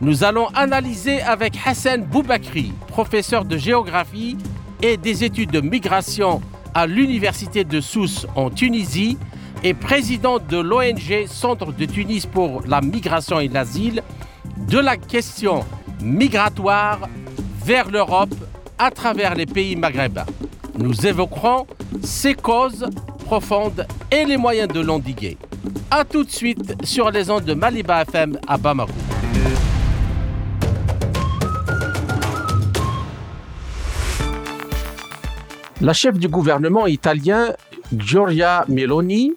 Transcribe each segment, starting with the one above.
nous allons analyser avec Hassan Boubakri, professeur de géographie et des études de migration à l'Université de Sousse en Tunisie et président de l'ONG Centre de Tunis pour la migration et l'asile, de la question migratoire vers l'Europe à travers les pays maghrébins. Nous évoquerons ses causes profondes et les moyens de l'endiguer. A tout de suite sur les ondes de Maliba FM à Bamako. La chef du gouvernement italien, Giorgia Meloni,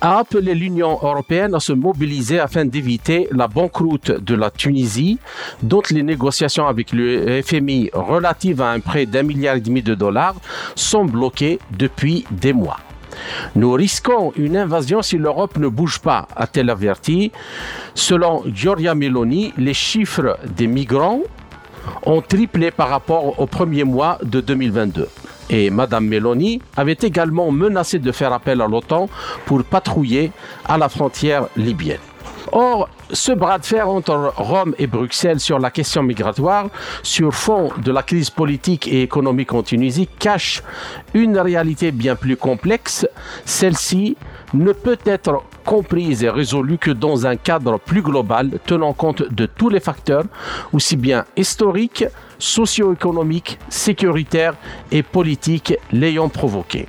a appelé l'Union européenne à se mobiliser afin d'éviter la banqueroute de la Tunisie, dont les négociations avec le FMI relatives à un prêt d'un milliard et demi de dollars sont bloquées depuis des mois. Nous risquons une invasion si l'Europe ne bouge pas, a-t-elle averti. Selon Giorgia Meloni, les chiffres des migrants ont triplé par rapport au premier mois de 2022. Et Mme Meloni avait également menacé de faire appel à l'OTAN pour patrouiller à la frontière libyenne. Or, ce bras de fer entre Rome et Bruxelles sur la question migratoire, sur fond de la crise politique et économique en Tunisie, cache une réalité bien plus complexe. Celle-ci ne peut être comprise et résolue que dans un cadre plus global tenant compte de tous les facteurs, aussi bien historiques, socio-économiques, sécuritaires et politiques l'ayant provoqué.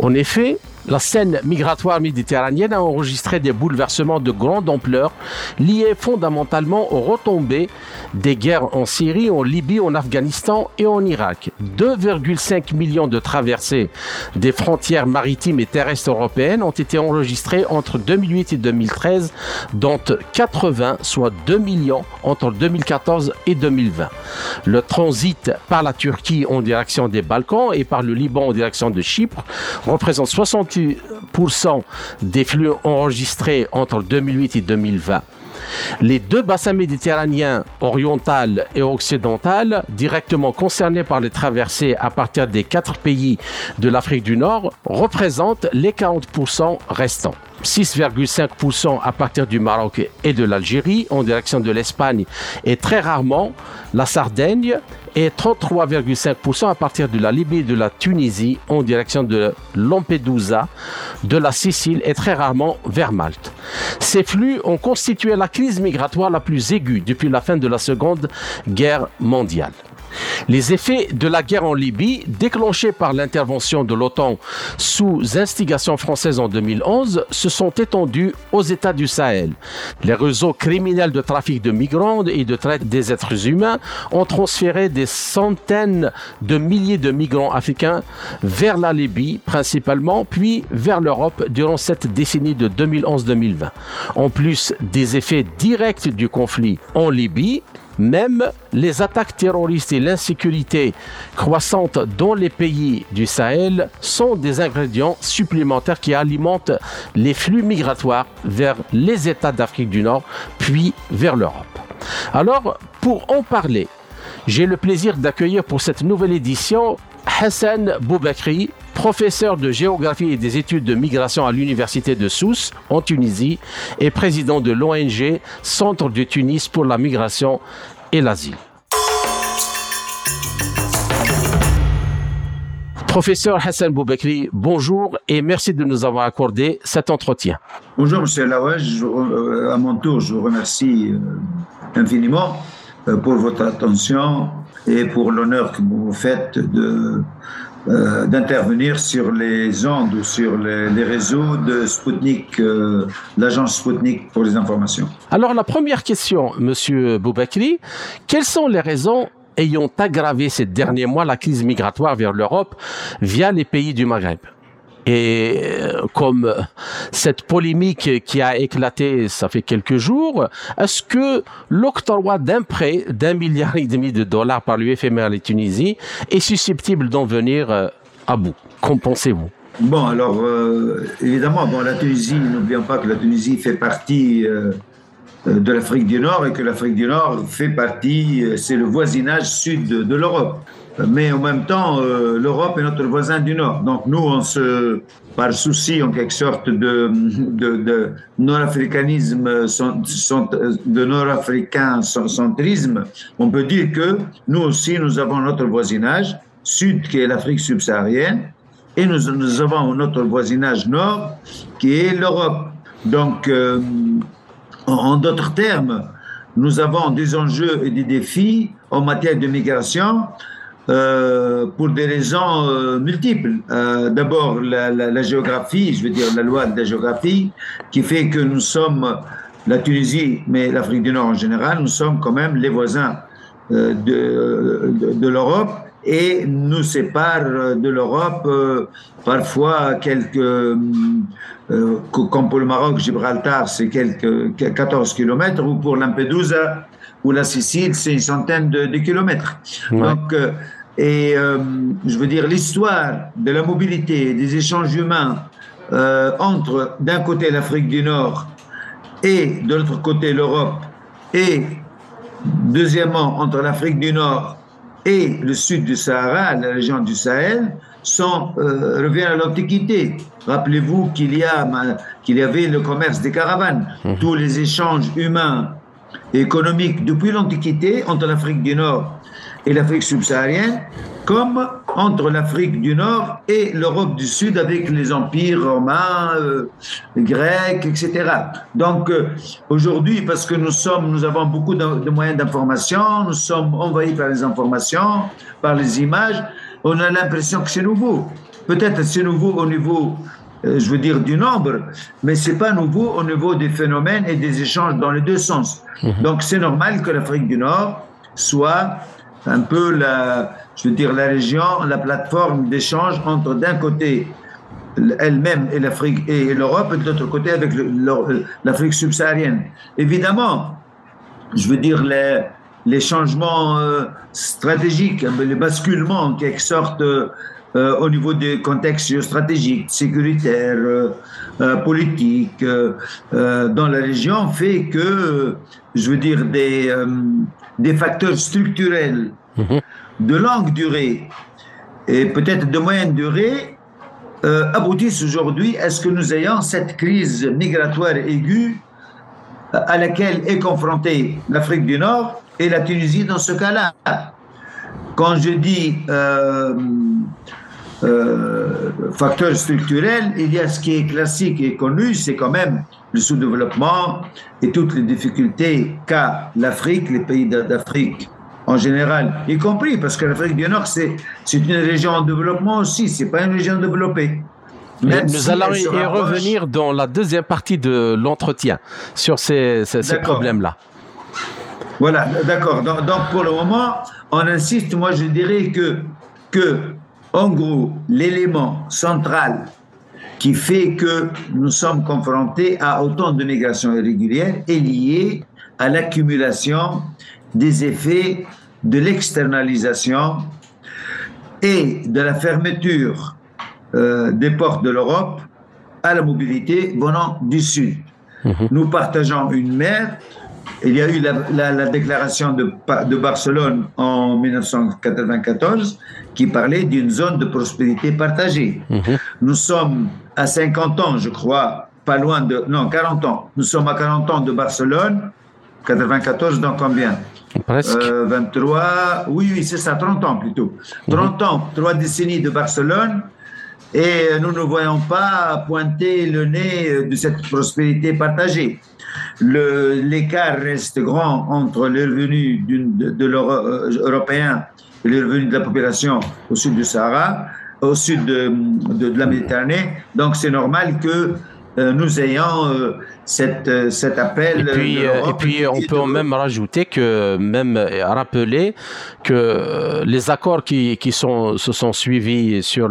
En effet, la scène migratoire méditerranéenne a enregistré des bouleversements de grande ampleur liés fondamentalement aux retombées des guerres en Syrie, en Libye, en Afghanistan et en Irak. 2,5 millions de traversées des frontières maritimes et terrestres européennes ont été enregistrées entre 2008 et 2013, dont 80, soit 2 millions entre 2014 et 2020. Le transit par la Turquie en direction des Balkans et par le Liban en direction de Chypre représente 60 des flux enregistrés entre 2008 et 2020. Les deux bassins méditerranéens oriental et occidental, directement concernés par les traversées à partir des quatre pays de l'Afrique du Nord, représentent les 40% restants. 6,5% à partir du Maroc et de l'Algérie en direction de l'Espagne et très rarement la Sardaigne et 33,5% à partir de la Libye et de la Tunisie en direction de Lampedusa, de la Sicile et très rarement vers Malte. Ces flux ont constitué la crise migratoire la plus aiguë depuis la fin de la Seconde Guerre mondiale. Les effets de la guerre en Libye, déclenchés par l'intervention de l'OTAN sous instigation française en 2011, se sont étendus aux États du Sahel. Les réseaux criminels de trafic de migrants et de traite des êtres humains ont transféré des centaines de milliers de migrants africains vers la Libye principalement, puis vers l'Europe durant cette décennie de 2011-2020. En plus des effets directs du conflit en Libye, même les attaques terroristes et l'insécurité croissante dans les pays du Sahel sont des ingrédients supplémentaires qui alimentent les flux migratoires vers les États d'Afrique du Nord, puis vers l'Europe. Alors, pour en parler, j'ai le plaisir d'accueillir pour cette nouvelle édition Hassan Boubakri, professeur de géographie et des études de migration à l'université de Sousse en Tunisie et président de l'ONG Centre de Tunis pour la migration et l'asile. Professeur Hassan Boubekri, bonjour et merci de nous avoir accordé cet entretien. Bonjour Monsieur Laouaj, euh, à mon tour je vous remercie euh, infiniment euh, pour votre attention et pour l'honneur que vous faites de euh, d'intervenir sur les ondes ou sur les, réseaux de Sputnik, euh, l'agence Sputnik pour les informations. Alors la première question, Monsieur Boubakri, quelles sont les raisons ayant aggravé ces derniers mois la crise migratoire vers l'Europe via les pays du Maghreb? Et euh, comme cette polémique qui a éclaté, ça fait quelques jours, est-ce que l'octroi d'un prêt d'un milliard et demi de dollars par l'UFM à la Tunisie est susceptible d'en venir euh, à bout? Qu'en pensez-vous? Bon, alors, euh, évidemment, bon, la Tunisie, n'oublions pas que la Tunisie fait partie de l'Afrique du Nord et que l'Afrique du Nord fait partie, c'est le voisinage sud de l'Europe mais en même temps, euh, l'Europe est notre voisin du Nord. Donc nous, on se, par souci en quelque sorte de, de, nord-africanisme, de nord-africain centrisme, on peut dire que nous aussi, nous avons notre voisinage sud qui est l'Afrique subsaharienne et nous, nous, avons notre voisinage nord qui est l'Europe. Donc, euh, en d'autres termes, nous avons des enjeux et des défis en matière de migration euh, pour des raisons euh, multiples. Euh, D'abord, la, la, la, géographie, je veux dire la loi de la géographie, qui fait que nous sommes, la Tunisie, mais l'Afrique du Nord en général, nous sommes quand même les voisins de, de, de l'Europe et nous sépare de l'Europe parfois quelques, comme pour le Maroc, Gibraltar, c'est quelques 14 kilomètres, ou pour Lampedusa, ou la Sicile, c'est une centaine de, de kilomètres. Ouais. Donc, et euh, je veux dire, l'histoire de la mobilité, des échanges humains euh, entre d'un côté l'Afrique du Nord et de l'autre côté l'Europe, et deuxièmement entre l'Afrique du Nord et le sud du Sahara, la région du Sahel, sont, euh, revient à l'Antiquité. Rappelez-vous qu'il y, a, qu'il y avait le commerce des caravanes, mmh. tous les échanges humains et économiques depuis l'Antiquité entre l'Afrique du Nord et l'Afrique subsaharienne, comme entre l'Afrique du Nord et l'Europe du Sud avec les empires romains, euh, grecs, etc. Donc euh, aujourd'hui, parce que nous sommes, nous avons beaucoup de, de moyens d'information, nous sommes envahis par les informations, par les images, on a l'impression que c'est nouveau. Peut-être c'est nouveau au niveau euh, je veux dire du nombre, mais c'est pas nouveau au niveau des phénomènes et des échanges dans les deux sens. Mmh. Donc c'est normal que l'Afrique du Nord soit un peu la, je veux dire, la région, la plateforme d'échange entre d'un côté elle-même et l'Afrique et l'Europe et de l'autre côté avec l'Afrique subsaharienne. Évidemment, je veux dire les, les changements euh, stratégiques, les basculements en quelque sorte euh, au niveau des contextes géostratégiques, sécuritaires, euh, euh politiques euh, dans la région fait que, je veux dire, des des facteurs structurels mhm. de longue durée et peut-être de moyenne durée euh, aboutissent aujourd'hui à ce que nous ayons cette crise migratoire aiguë euh, à laquelle est confrontée l'Afrique du Nord et la Tunisie dans ce cas-là. Quand je dis euh, facteurs structurels, il y a ce qui est classique et connu, c'est quand même le sous-développement et toutes les difficultés qu'a l'Afrique, les pays d'Afrique en général, y compris parce que l'Afrique du Nord, c'est une région en développement aussi, c'est pas une région développée. Même nous si allons y revenir dans la deuxième partie de l'entretien sur ces, ces, ces problèmes-là. Voilà, d'accord. Donc, donc, pour le moment, on insiste, moi je dirais que, que en gros, l'élément central qui fait que nous sommes confrontés à autant de migrations irrégulières est lié à l'accumulation des effets de l'externalisation et de la fermeture euh, des portes de l'Europe à la mobilité venant du Sud. Mmh. Nous partageons une mer, il y a eu la, la, la déclaration de, de, Barcelone en 1994 qui parlait d'une zone de prospérité partagée. Mmh. Nous sommes à 50 ans, je crois, pas loin de... Non, 40 ans. Nous sommes à 40 ans de Barcelone. 94 dans combien? Presque. Euh, 23, oui, oui, c'est ça, 30 ans plutôt. 30 mmh. ans, trois décennies de Barcelone et nous ne voyons pas pointer le nez de cette prospérité partagée. L'écart reste grand entre les revenus de, de l'européen et les revenus de la population au sud du Sahara, au sud de, la Méditerranée. Donc c'est normal que euh, nous ayons euh, cette, euh, cet appel. Et puis, euh, et puis on peut même rajouter que, même rappeler que les accords qui, qui sont, se sont suivis sur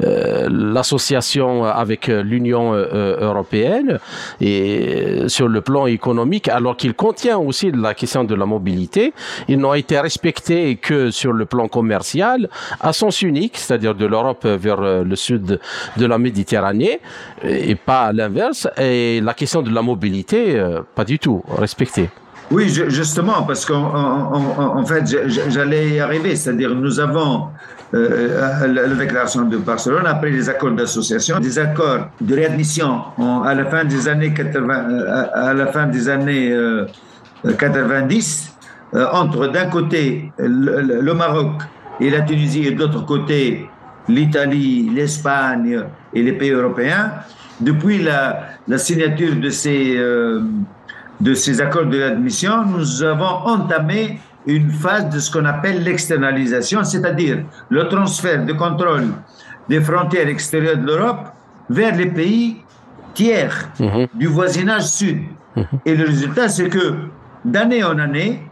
l'association avec l'Union européenne et sur le plan économique, alors qu'il contient aussi la question de la mobilité, ils n'ont été respectés que sur le plan commercial à sens unique, c'est-à-dire de l'Europe vers le sud de la Méditerranée et pas l'inverse. Et la question de la mobilité, euh, pas du tout respectée. Oui, justement, parce qu'en fait, j'allais y arriver. C'est-à-dire, nous avons euh, la déclaration de Barcelone, après les accords d'association, des accords de réadmission à la fin des années 80, euh, à la fin des années 90, entre d'un côté le, le, Maroc et la Tunisie et de l'autre côté l'Italie, l'Espagne et les pays européens, depuis la, la signature de ces, euh, de ces accords de l'admission, nous avons entamé une phase de ce qu'on appelle l'externalisation, c'est-à-dire le transfert de contrôle des frontières extérieures de l'Europe vers les pays tiers mhm. du voisinage sud. Mhm. Et le résultat, c'est que d'année en année,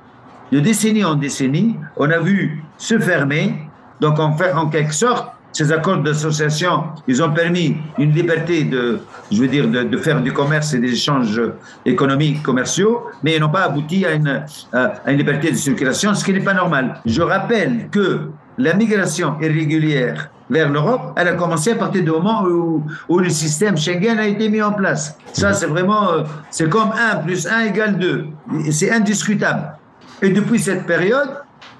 de décennie en décennie, on a vu se fermer, donc en, fait, en quelque sorte, ces accords d'association, ils ont permis une liberté de, je veux dire, de, faire du commerce et des échanges économiques, commerciaux, mais ils n'ont pas abouti à une, à une liberté de circulation, ce qui n'est pas normal. Je rappelle que la migration irrégulière vers l'Europe, elle a commencé à partir du moment où, où, le système Schengen a été mis en place. Ça, c'est vraiment, euh, c'est comme 1 plus 1 égale 2. C'est indiscutable. Et depuis cette période,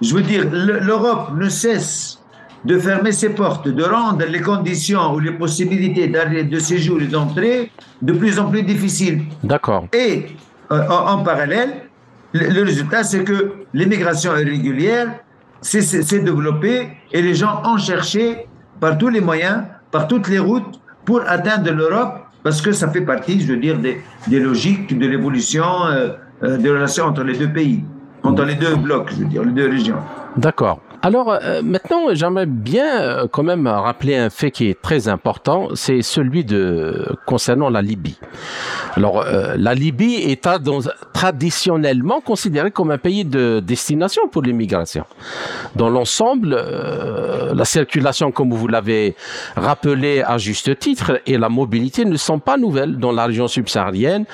je veux dire, l'Europe ne cesse de fermer ses portes, de rendre les conditions ou les possibilités d'arrêt de séjour et d'entrée de plus en plus difficiles. D'accord. Et euh, en, parallèle, le, résultat, c'est que l'immigration irrégulière s'est développée et les gens ont cherché par tous les moyens, par toutes les routes, pour atteindre l'Europe, parce que ça fait partie, je veux dire, des, des logiques de l'évolution euh, euh, des relations entre les deux pays, entre les deux blocs, je veux dire, les deux régions. D'accord. Alors euh, maintenant, j'aimerais bien euh, quand même rappeler un fait qui est très important, c'est celui de concernant la Libye. Alors euh, la Libye est traditionnellement considérée comme un pays de destination pour l'immigration. Dans l'ensemble, la circulation, comme vous l'avez rappelé à juste titre, et la mobilité ne sont pas nouvelles dans la région subsaharienne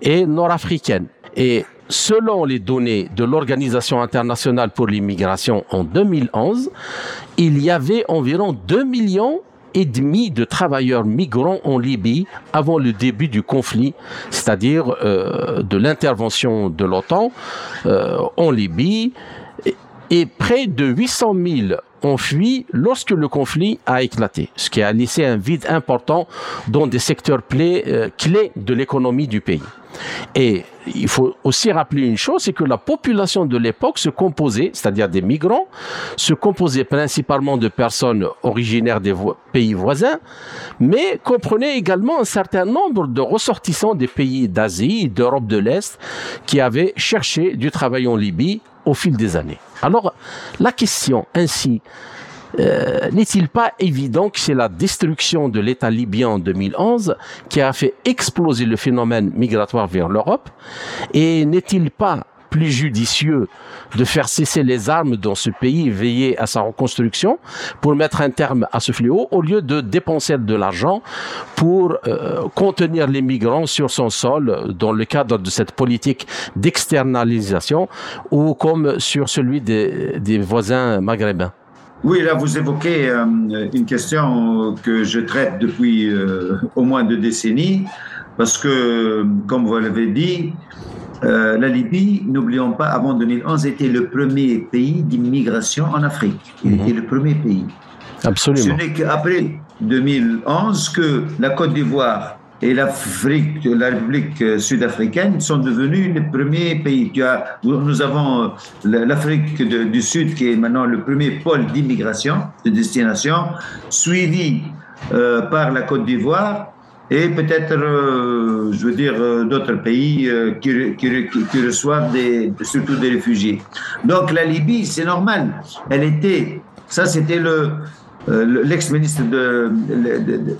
et nord-africaine. Et selon les données de l'Organisation internationale pour l'immigration en 2011, il y avait environ 2 millions et demi de travailleurs migrants en Libye avant le début du conflit, c'est-à-dire euh, de l'intervention de l'OTAN euh, en Libye, et près de 800 000 ont fui lorsque le conflit a éclaté, ce qui a laissé un vide important dans des secteurs euh, clés de l'économie du pays. Et il faut aussi rappeler une chose, c'est que la population de l'époque se composait, c'est-à-dire des migrants, se composait principalement de personnes originaires des pays voisins, mais comprenait également un certain nombre de ressortissants des pays d'Asie, d'Europe de l'Est, qui avaient cherché du travail en Libye au fil des années. Alors, la question ainsi euh, n'est-il pas évident que c'est la destruction de l'État libyen en 2011 qui a fait exploser le phénomène migratoire vers l'Europe Et n'est-il pas plus judicieux de faire cesser les armes dans ce pays veiller à sa reconstruction pour mettre un terme à ce fléau au lieu de dépenser de l'argent pour euh, contenir les migrants sur son sol dans le cadre de cette politique d'externalisation ou comme sur celui des, des voisins maghrébins. Oui, là, vous évoquez euh, une question que je traite depuis euh, au moins deux décennies, parce que, comme vous l'avez dit, euh, la Libye, n'oublions pas, avant 2011, était le premier pays d'immigration en Afrique. Il mhm. était le premier pays. Absolument. Ce n'est qu'après 2011 que la Côte d'Ivoire et l'Afrique, la République sud-africaine sont devenus les premiers pays. Tu as, nous avons euh, l'Afrique du Sud qui est maintenant le premier pôle d'immigration, de destination, suivi euh, par la Côte d'Ivoire et peut-être, euh, je veux dire, d'autres pays qui, qui, qui, reçoivent des, surtout des réfugiés. Donc la Libye, c'est normal. Elle était, ça c'était le, euh, l'ex-ministre de,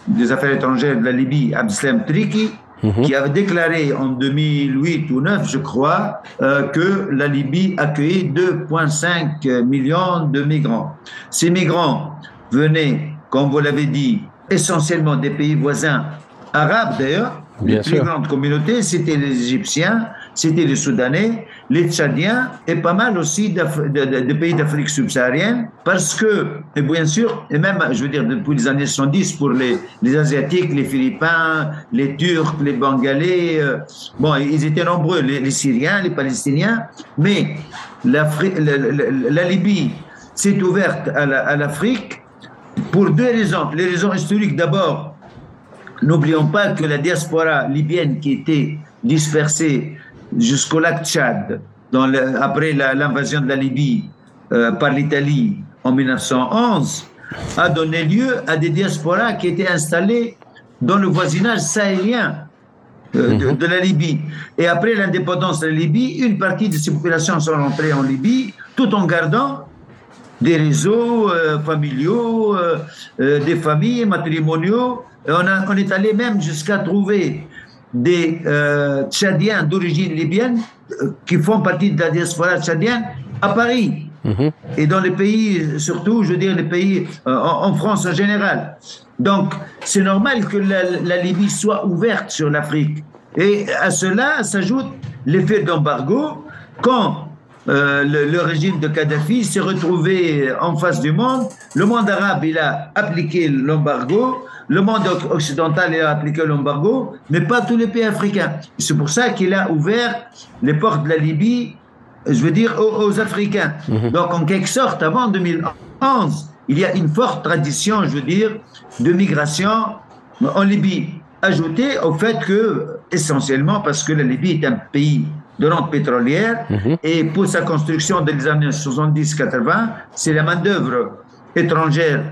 des Affaires étrangères de la Libye, Abdeslam Triki, mhm. qui avait déclaré en 2008 ou 9, je crois, euh, que la Libye accueillait 2,5 millions de migrants. Ces migrants venaient, comme vous l'avez dit, essentiellement des pays voisins, arabes d'ailleurs. Les plus grandes communautés, c'était les Égyptiens, c'était les Soudanais, les Tchadiens et pas mal aussi de, pays d'Afrique subsaharienne, parce que, et bien sûr, et même, je veux dire, depuis les années 70, pour les, les Asiatiques, les Philippins, les Turcs, les Bengalais, euh, bon, ils étaient nombreux, les, Syriens, les Palestiniens, mais la, la Libye s'est ouverte à l'Afrique pour deux raisons. Les raisons historiques, d'abord, n'oublions pas que la diaspora libyenne qui était dispersée jusqu'au lac Tchad, dans après l'invasion de la Libye euh, par l'Italie en 1911, a donné lieu à des diasporas qui étaient installées dans le voisinage sahélien euh, de, mhm. de, la Libye. Et après l'indépendance de la Libye, une partie de ces populations sont rentrées en Libye, tout en gardant des réseaux euh, familiaux, des familles matrimoniaux. On, a, on est allé même jusqu'à trouver des euh, Tchadiens d'origine libyenne euh, qui font partie de la diaspora tchadienne à Paris. Mhm. Et dans les pays, surtout, je veux dire, les pays euh, en, France en général. Donc, c'est normal que la, Libye soit ouverte sur l'Afrique. Et à cela s'ajoute l'effet d'embargo. Quand le, le, régime de Kadhafi s'est retrouvé en face du monde, le monde arabe, il a appliqué l'embargo le monde occidental a appliqué l'embargo, mais pas tous les pays africains. C'est pour ça qu'il a ouvert les portes de la Libye, je veux dire, aux, Africains. Mhm. Donc, en quelque sorte, avant 2011, il y a une forte tradition, je veux dire, de migration en Libye, ajoutée au fait que, essentiellement, parce que la Libye est un pays de rente pétrolière, mhm. et pour sa construction les années 70-80, c'est la main-d'œuvre étrangère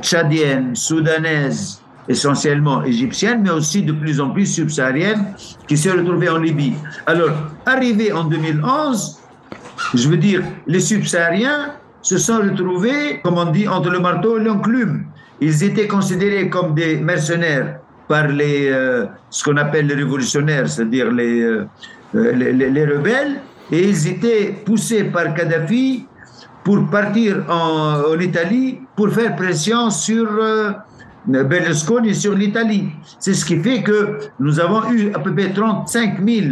tchadienne, soudanaise, essentiellement égyptienne, mais aussi de plus en plus subsaharienne, qui s'est retrouvée en Libye. Alors, arrivé en 2011, je veux dire, les subsahariens se sont retrouvés, comme on dit, entre le marteau et l'enclume. Ils étaient considérés comme des mercenaires par les, euh, ce qu'on appelle les révolutionnaires, c'est-à-dire les, euh, les, les, rebelles, et ils étaient poussés par Kadhafi pour partir en, Italie pour faire pression sur euh, Berlusconi sur l'Italie. C'est ce qui fait que nous avons eu à peu près 35 000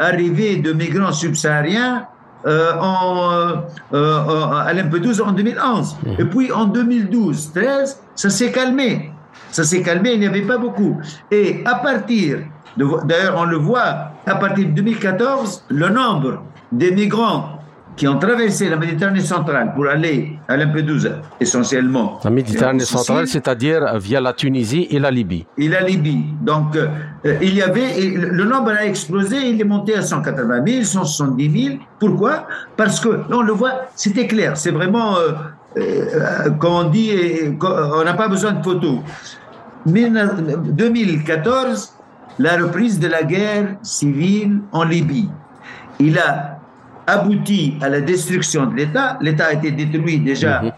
arrivées de migrants subsahariens euh, en, euh, à Lampedusa en 2011. Mmh. Et puis en 2012-13, ça s'est calmé. Ça s'est calmé, il n'y avait pas beaucoup. Et à partir, d'ailleurs on le voit, à partir de 2014, le nombre des migrants qui ont traversé la Méditerranée centrale pour aller à Lampedusa, essentiellement. La Méditerranée centrale, c'est-à-dire via la Tunisie et la Libye. Et la Libye. Donc, euh, il y avait, le nombre a explosé, il est monté à 180 000, 170 000. Pourquoi? Parce que, on le voit, c'était clair, c'est vraiment, euh, comme on dit, on n'a pas besoin de photos. 2014, la reprise de la guerre civile en Libye. Il a abouti à la destruction de l'État. L'État a été détruit déjà mhm.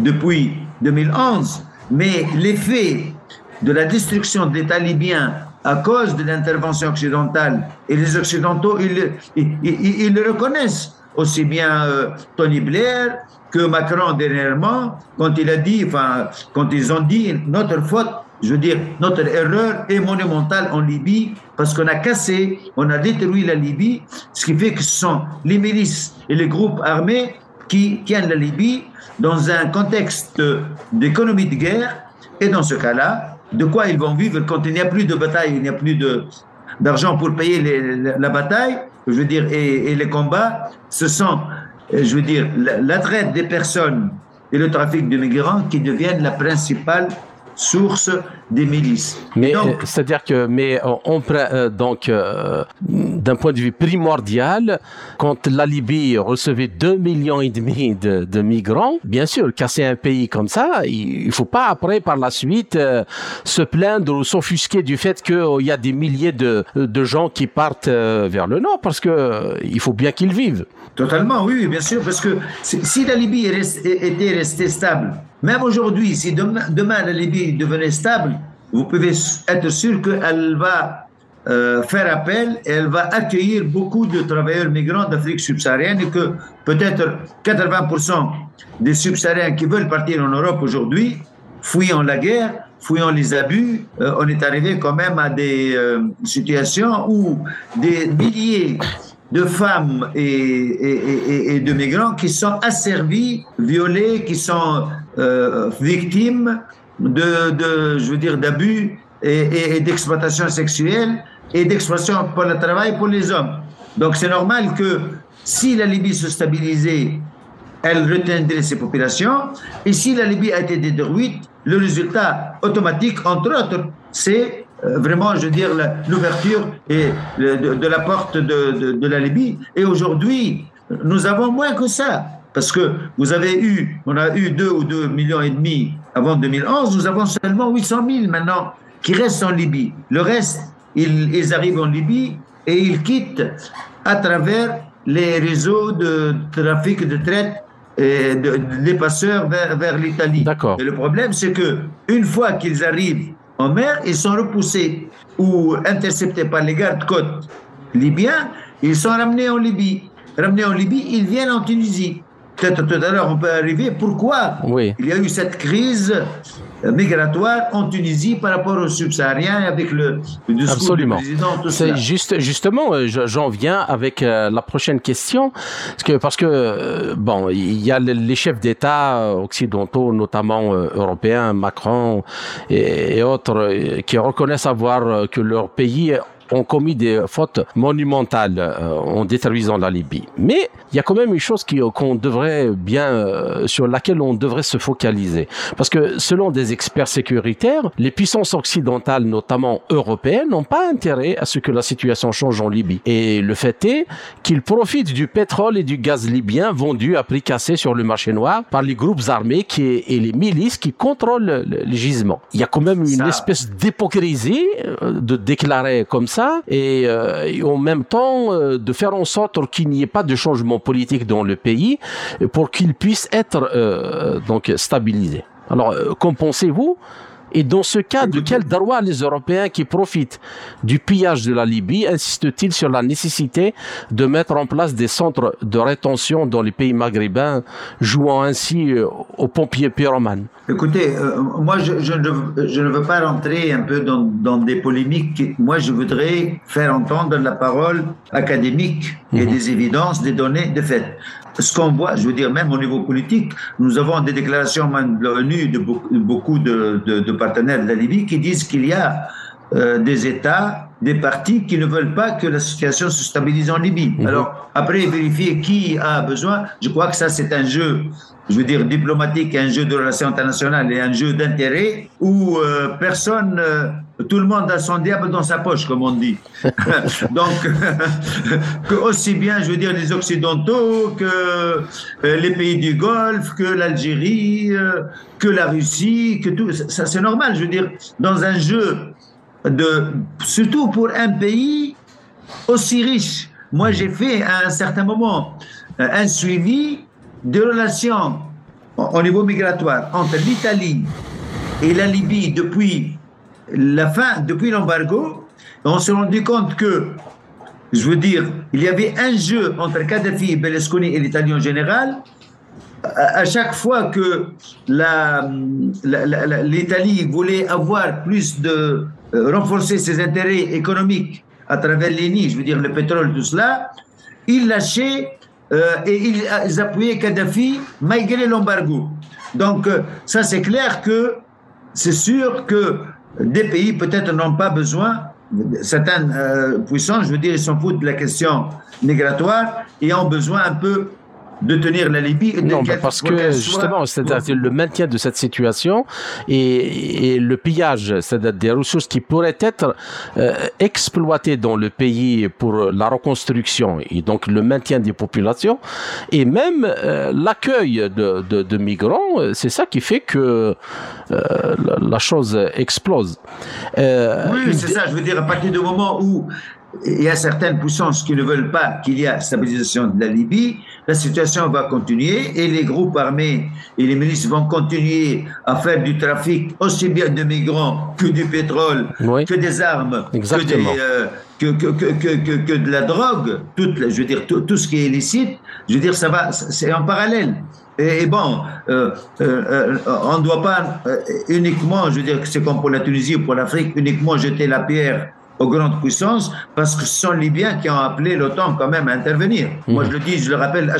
depuis 2011, mais l'effet de la destruction de l'État libyen à cause de l'intervention occidentale, et les Occidentaux, ils, ils, le reconnaissent, aussi bien euh, Tony Blair que Macron dernièrement, quand il a dit, enfin, quand ils ont dit notre faute, je veux dire, notre erreur est monumentale en Libye parce qu'on a cassé, on a détruit la Libye, ce qui fait que ce sont les milices et les groupes armés qui tiennent la Libye dans un contexte d'économie de guerre. Et dans ce cas-là, de quoi ils vont vivre quand il n'y a plus de bataille, il n'y a plus d'argent pour payer la bataille, je veux dire, et, et les combats, ce sont, je veux dire, la, traite des personnes et le trafic de migrants qui deviennent la principale source des milices. Mais euh, c'est-à-dire que, mais euh, on euh, donc d'un point de vue primordial, quand la Libye recevait 2 millions et demi de, migrants, bien sûr, casser un pays comme ça, il, ne faut pas après par la suite se plaindre ou s'offusquer du fait qu'il y a des milliers de, de gens qui partent vers le nord parce que il faut bien qu'ils vivent. Totalement, oui, bien sûr, parce que si la Libye était restée stable, même aujourd'hui, si demain, la Libye devenait stable, vous pouvez être sûr qu'elle va euh, faire appel et elle va accueillir beaucoup de travailleurs migrants d'Afrique subsaharienne et que peut-être 80% des subsahariens qui veulent partir en Europe aujourd'hui, fuyant la guerre, fuyant les abus, euh, on est arrivé quand même à des euh, situations où des milliers de femmes et, de migrants qui sont asservis, violés, qui sont victimes de, de, je veux dire, d'abus et, d'exploitation sexuelle et d'exploitation pour le travail pour les hommes. Donc c'est normal que si la Libye se stabilisait, elle retiendrait ses populations. Et si la Libye a été détruite, le résultat automatique, entre autres, c'est euh, vraiment, je veux dire, l'ouverture de, de, la porte de, de la Libye. Et aujourd'hui, nous avons moins que ça. Parce que vous avez eu, on a eu 2 ou 2 millions et demi avant 2011, nous avons seulement 800 000 maintenant qui restent en Libye. Le reste, ils, arrivent en Libye et ils quittent à travers les réseaux de trafic de traite et des passeurs vers, vers l'Italie. Et le problème, c'est que une fois qu'ils arrivent en mer, ils sont repoussés ou interceptés par les gardes-côtes libyens, ils sont ramenés en Libye. Ramenés en Libye, ils viennent en Tunisie. Peut-être tout à l'heure, on peut arriver. Pourquoi oui. il y a eu cette crise migratoire en Tunisie par rapport aux subsahariens avec le, discours Absolument. du président. C'est juste, justement, euh, j'en viens avec euh, la prochaine question, parce que, parce que euh, bon, il y a les chefs d'État occidentaux, notamment européens, Macron et, et autres, qui reconnaissent avoir que leur pays ont commis des fautes monumentales euh, en détruisant la Libye. Mais il y a quand même une chose qu'on devrait bien, euh, sur laquelle on devrait se focaliser. Parce que selon des experts sécuritaires, les puissances occidentales, notamment européennes, n'ont pas intérêt à ce que la situation change en Libye. Et le fait est qu'ils profitent du pétrole et du gaz libyen vendus à prix cassé sur le marché noir par les groupes armés qui, et les milices qui contrôlent les gisements. Il y a quand même une espèce d'hypocrisie euh, de déclarer comme ça euh, et, en même temps euh, de faire en sorte qu'il n'y ait pas de changement politique dans le pays pour qu'il puisse être euh, donc stabilisé. Alors, qu'en pensez-vous? Et dans ce cas, de quel droit les Européens qui profitent du pillage de la Libye insistent-ils sur la nécessité de mettre en place des centres de rétention dans les pays maghrébins, jouant ainsi euh, aux pompiers pyromanes? Écoutez, euh, moi je, je, ne, je, ne, veux pas rentrer un peu dans, dans, des polémiques. Moi je voudrais faire entendre la parole académique et mhm. des évidences, des données, des faits ce qu'on voit, je veux dire, même au niveau politique, nous avons des déclarations de l'ONU de beaucoup de, de, de, partenaires de la Libye qui disent qu'il y a euh, des États, des partis qui ne veulent pas que la situation se stabilise en Libye. Mhm. Alors, après, vérifier qui a besoin, je crois que ça, c'est un jeu je veux dire, diplomatique, un jeu de relations internationales et un jeu d'intérêt où euh, personne, euh, tout le monde a son diable dans sa poche, comme on dit. Donc, que aussi bien, je veux dire, les Occidentaux que euh, les pays du Golfe, que l'Algérie, que la Russie, que tout, ça c'est normal, je veux dire, dans un jeu de, surtout pour un pays aussi riche. Moi, j'ai fait à un certain moment un suivi des relations au niveau migratoire entre l'Italie et la Libye depuis la fin, depuis l'embargo, on s'est rendu compte que, je veux dire, il y avait un jeu entre Kadhafi, Berlusconi et l'Italie en général. À chaque fois que l'Italie voulait avoir plus de euh, renforcer ses intérêts économiques à travers l'ENI, je veux dire le pétrole, tout cela, il lâchait euh, et ils, appuyaient Kadhafi malgré l'embargo. Donc euh, ça c'est clair que c'est sûr que des pays peut-être n'ont pas besoin, certaines euh, puissances, je veux dire, ils s'en foutent de la question migratoire et ont besoin un peu de tenir la Libye. Non, parce que justement, c'est le maintien de cette situation et, le pillage, c'est-à-dire des ressources qui pourraient être euh, exploitées dans le pays pour la reconstruction et donc le maintien des populations et même euh, l'accueil de, de, migrants, euh, c'est ça qui fait que la, chose explose. oui, c'est ça, je veux dire, à partir du moment où il y a certaines puissances qui ne veulent pas qu'il y ait stabilisation de la Libye, la situation va continuer et les groupes armés et les milices vont continuer à faire du trafic aussi bien de migrants que du pétrole, que des armes, que, des, euh, que, que, que, que, de la drogue, tout, je veux dire, tout, tout, ce qui est illicite, je veux dire, ça va, c'est en parallèle. Et, bon, euh, euh, on ne doit pas uniquement, je veux dire, c'est comme pour la Tunisie ou pour l'Afrique, uniquement jeter la pierre aux grandes puissances parce que ce sont les Libyens qui ont appelé l'OTAN quand même à intervenir. Mhm. Moi, je le dis, je le rappelle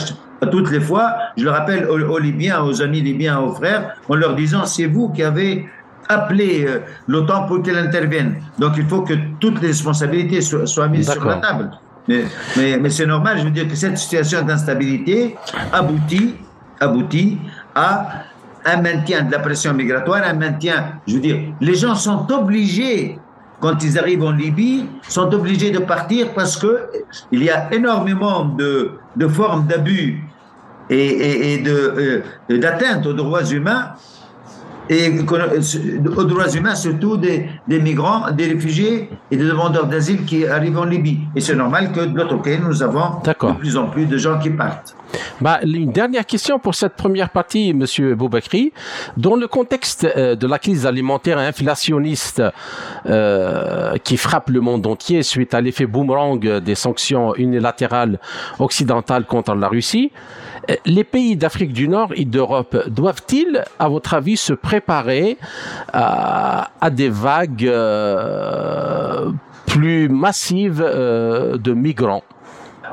à toutes les fois, je le rappelle aux, Libyens, aux amis libyens, aux frères, en leur disant, c'est vous qui avez appelé euh, l'OTAN pour qu'elle intervienne. Donc, il faut que toutes les responsabilités soient, mises sur la table. Mais, mais, mais c'est normal, je veux dire que cette situation d'instabilité aboutit, aboutit à un maintien de la pression migratoire, un maintien, je veux dire, les gens sont obligés quand ils arrivent en Libye, sont obligés de partir parce que il y a énormément de, formes d'abus et, et, euh, d'atteinte aux droits humains et aux droits humains, surtout des, des, migrants, des réfugiés et des demandeurs d'asile qui arrivent en Libye. Et c'est normal que de l'autre côté, nous avons de plus en plus de gens qui partent. Bah, une dernière question pour cette première partie, Monsieur Boubakri. Dans le contexte euh, de la crise alimentaire inflationniste euh, qui frappe le monde entier suite à l'effet boomerang des sanctions unilatérales occidentales contre la Russie, euh, les pays d'Afrique du Nord et d'Europe doivent-ils, à votre avis, se préparer à, des vagues plus massives de migrants?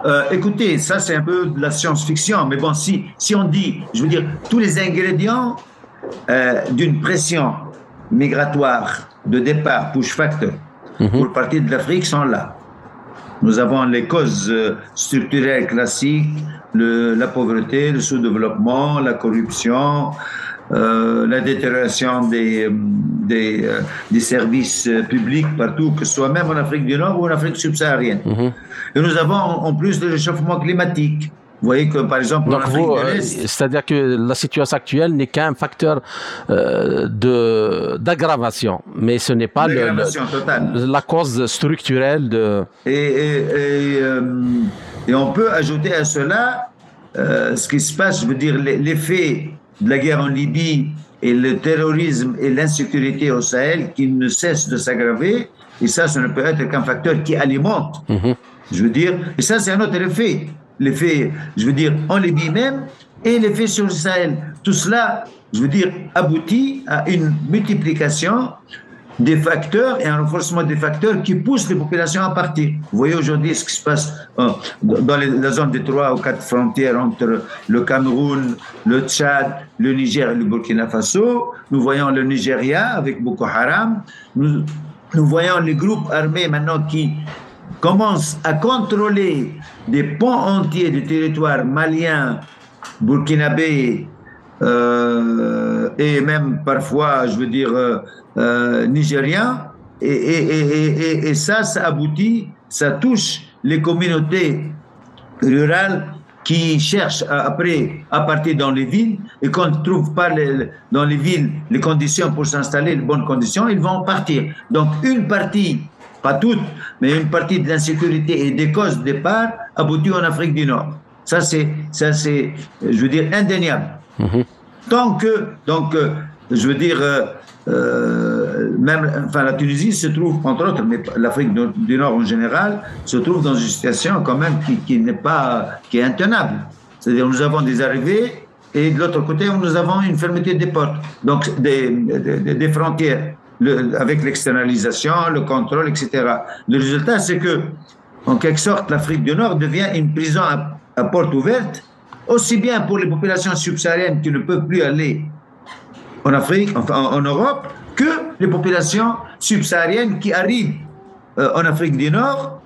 Euh, écoutez, ça c'est un peu de la science-fiction, mais bon, si, si on dit, je veux dire, tous les ingrédients euh, d'une pression migratoire de départ, push factor, mhm. pour partir de l'Afrique sont là. Nous avons les causes euh, structurelles classiques, le, la pauvreté, le sous-développement, la corruption, euh, la détérioration des, des, euh, des, services publics partout, que ce soit même en Afrique du Nord ou en Afrique subsaharienne. Mhm. Et nous avons en plus le réchauffement climatique. Vous voyez que, par exemple, euh, c'est-à-dire que la situation actuelle n'est qu'un facteur euh, de d'aggravation, mais ce n'est pas le, la cause structurelle de. Et, et, et, et, on peut ajouter à cela ce qui se passe, je veux dire, l'effet de la guerre en Libye et le terrorisme et l'insécurité au Sahel qui ne cessent de s'aggraver. Et ça, ça ne peut être qu'un facteur qui alimente. Mhm. Je veux dire, et ça, c'est un autre effet. L'effet, je veux dire, en Libye même et l'effet sur le Sahel. Tout cela, je veux dire, aboutit à une multiplication des facteurs et un renforcement des facteurs qui poussent les populations à partir. Vous voyez aujourd'hui ce qui se passe euh, dans la zone des trois ou quatre frontières entre le Cameroun, le Tchad, le Niger et le Burkina Faso. Nous voyons le Nigeria avec Boko Haram. Nous, nous voyons les groupes armés maintenant qui commencent à contrôler des ponts entiers du territoire malien, burkinabé, euh, et même parfois, je veux dire, euh, euh, nigérien. Et, ça, ça aboutit, ça touche les communautés rurales qui cherchent après à partir dans les villes et qu'on ne trouve pas les, dans les villes les conditions pour s'installer, les bonnes conditions, ils vont partir. Donc une partie, pas toute, mais une partie de l'insécurité et des causes de départ aboutit en Afrique du Nord. Ça c'est, ça c'est, je veux dire, indéniable. Mhm. Tant que, donc, euh, je veux dire, euh, euh, même, enfin, la Tunisie se trouve, entre autres, mais l'Afrique du Nord en général, se trouve dans une situation quand même qui, qui n'est pas, qui est intenable. C'est-à-dire, nous avons des arrivées et de l'autre côté, nous avons une fermeté des portes, donc des, des, des frontières, avec l'externalisation, le contrôle, etc. Le résultat, c'est que, en quelque sorte, l'Afrique du Nord devient une prison à, porte ouverte aussi bien pour les populations subsahariennes qui ne peuvent plus aller en Afrique, en Europe, que les populations subsahariennes qui arrivent euh, en Afrique du Nord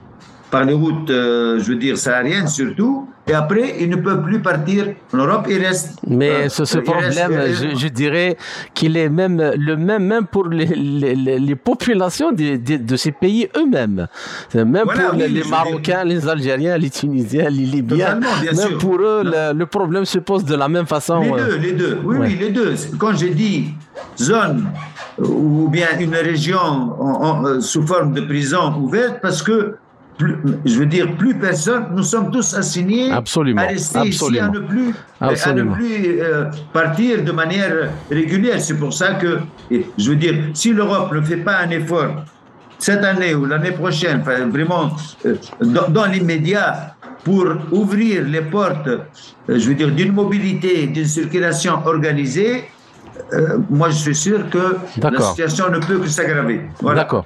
par les routes, euh, je veux dire, sahariennes surtout, et après, ils ne peuvent plus partir en Europe, ils restent. Mais euh, ce, problème, je, dirais qu'il est même le même, même pour les, les, populations de, de, ces pays eux-mêmes. Même pour les, Marocains, les Algériens, les Tunisiens, les Libyens. même pour eux, le, problème se pose de la même façon. Les deux, les deux. Oui, oui, les deux. Quand j'ai dit zone ou bien une région en, sous forme de prison ouverte, parce que plus, je veux dire, plus personne, nous sommes tous assignés absolument, à rester absolument, ici, à ne plus, à ne plus euh, partir de manière régulière. C'est pour ça que, je veux dire, si l'Europe ne fait pas un effort cette année ou l'année prochaine, enfin, vraiment euh, dans, dans l'immédiat, pour ouvrir les portes, euh, je veux dire, d'une mobilité, d'une circulation organisée, moi je suis sûr que la situation ne peut que s'aggraver. Voilà. D'accord.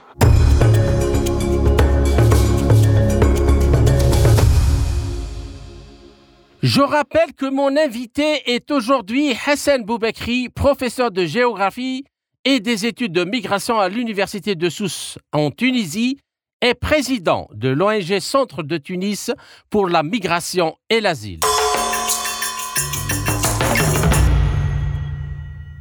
Je rappelle que mon invité est aujourd'hui Hassan Boubekri, professeur de géographie et des études de migration à l'Université de Sousse en Tunisie et président de l'ONG Centre de Tunis pour la migration et l'asile.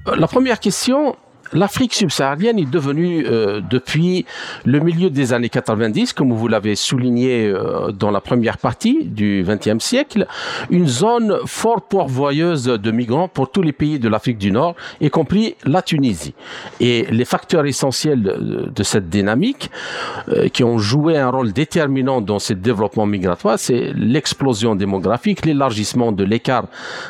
La première question, l'Afrique subsaharienne est devenue euh, depuis le milieu des années 90, comme vous l'avez souligné euh, dans la première partie du XXe siècle, une zone fort pourvoyeuse de migrants pour tous les pays de l'Afrique du Nord, y compris la Tunisie. Et les facteurs essentiels de, cette dynamique, euh, qui ont joué un rôle déterminant dans ce développement migratoire, c'est l'explosion démographique, l'élargissement de l'écart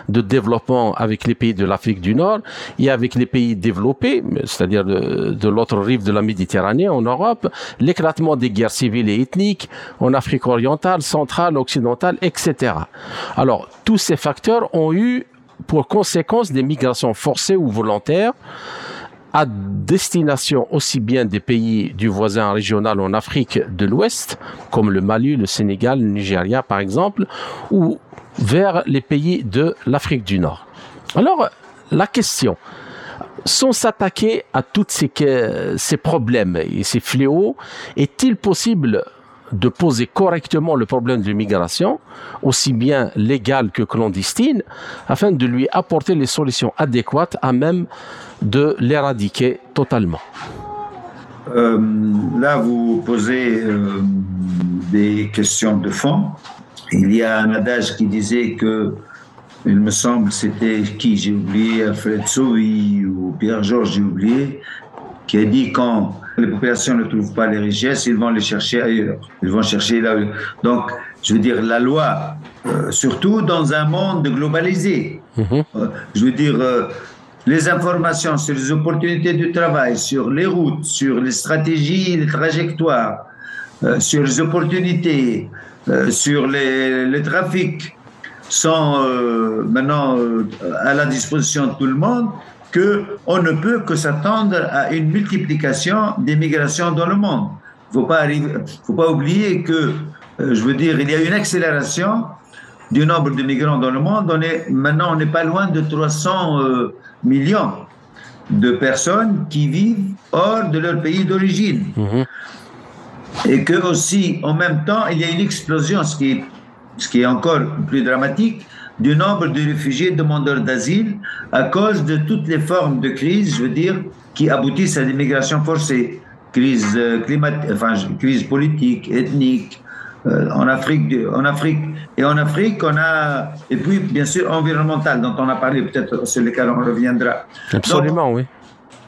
de développement avec les pays de l'Afrique du Nord et avec les pays développés, c'est-à-dire de, l'autre rive de la Méditerranée, en Europe, l'éclatement des guerres civiles et ethniques en Afrique orientale, centrale, occidentale, etc. Alors, tous ces facteurs ont eu pour conséquence des migrations forcées ou volontaires à destination aussi bien des pays du voisin régional en Afrique de l'Ouest, comme le Mali, le Sénégal, le Nigeria par exemple, ou vers les pays de l'Afrique du Nord. Alors, la question, sans s'attaquer à tous ces, problèmes et ces fléaux, est-il possible de poser correctement le problème de l'immigration, aussi bien légale que clandestine, afin de lui apporter les solutions adéquates à même de l'éradiquer totalement? Euh, Là, vous posez euh, des questions de fond. Il y a un adage qui disait que il me semble, c'était qui J'ai oublié, Alfred Sauvy ou Pierre-Georges, j'ai oublié, qui a dit quand les populations ne trouvent pas les richesses, ils vont les chercher ailleurs. Ils vont chercher là. Donc, je veux dire, la loi, euh, surtout dans un monde globalisé, mhm. euh, je veux dire, euh, les informations sur les opportunités du travail, sur les routes, sur les stratégies, les trajectoires, sur les opportunités, sur les, les trafics, sont euh, maintenant euh, à la disposition de tout le monde, qu'on ne peut que s'attendre à une multiplication des migrations dans le monde. Il ne faut pas, faut pas oublier que, euh, je veux dire, il y a une accélération du nombre de migrants dans le monde. On est, maintenant, on n'est pas loin de 300 millions de personnes qui vivent hors de leur pays d'origine. Mm-hmm. Et que aussi, en même temps, il y a une explosion, ce qui est ce qui est encore plus dramatique, du nombre de réfugiés demandeurs d'asile à cause de toutes les formes de crise, je veux dire, qui aboutissent à l'immigration forcée, crise euh, climatique, enfin crise politique, ethnique, euh, en Afrique, en Afrique et en Afrique, on a et puis bien sûr environnementale dont on a parlé, peut-être sur lesquels on reviendra. Absolument, oui.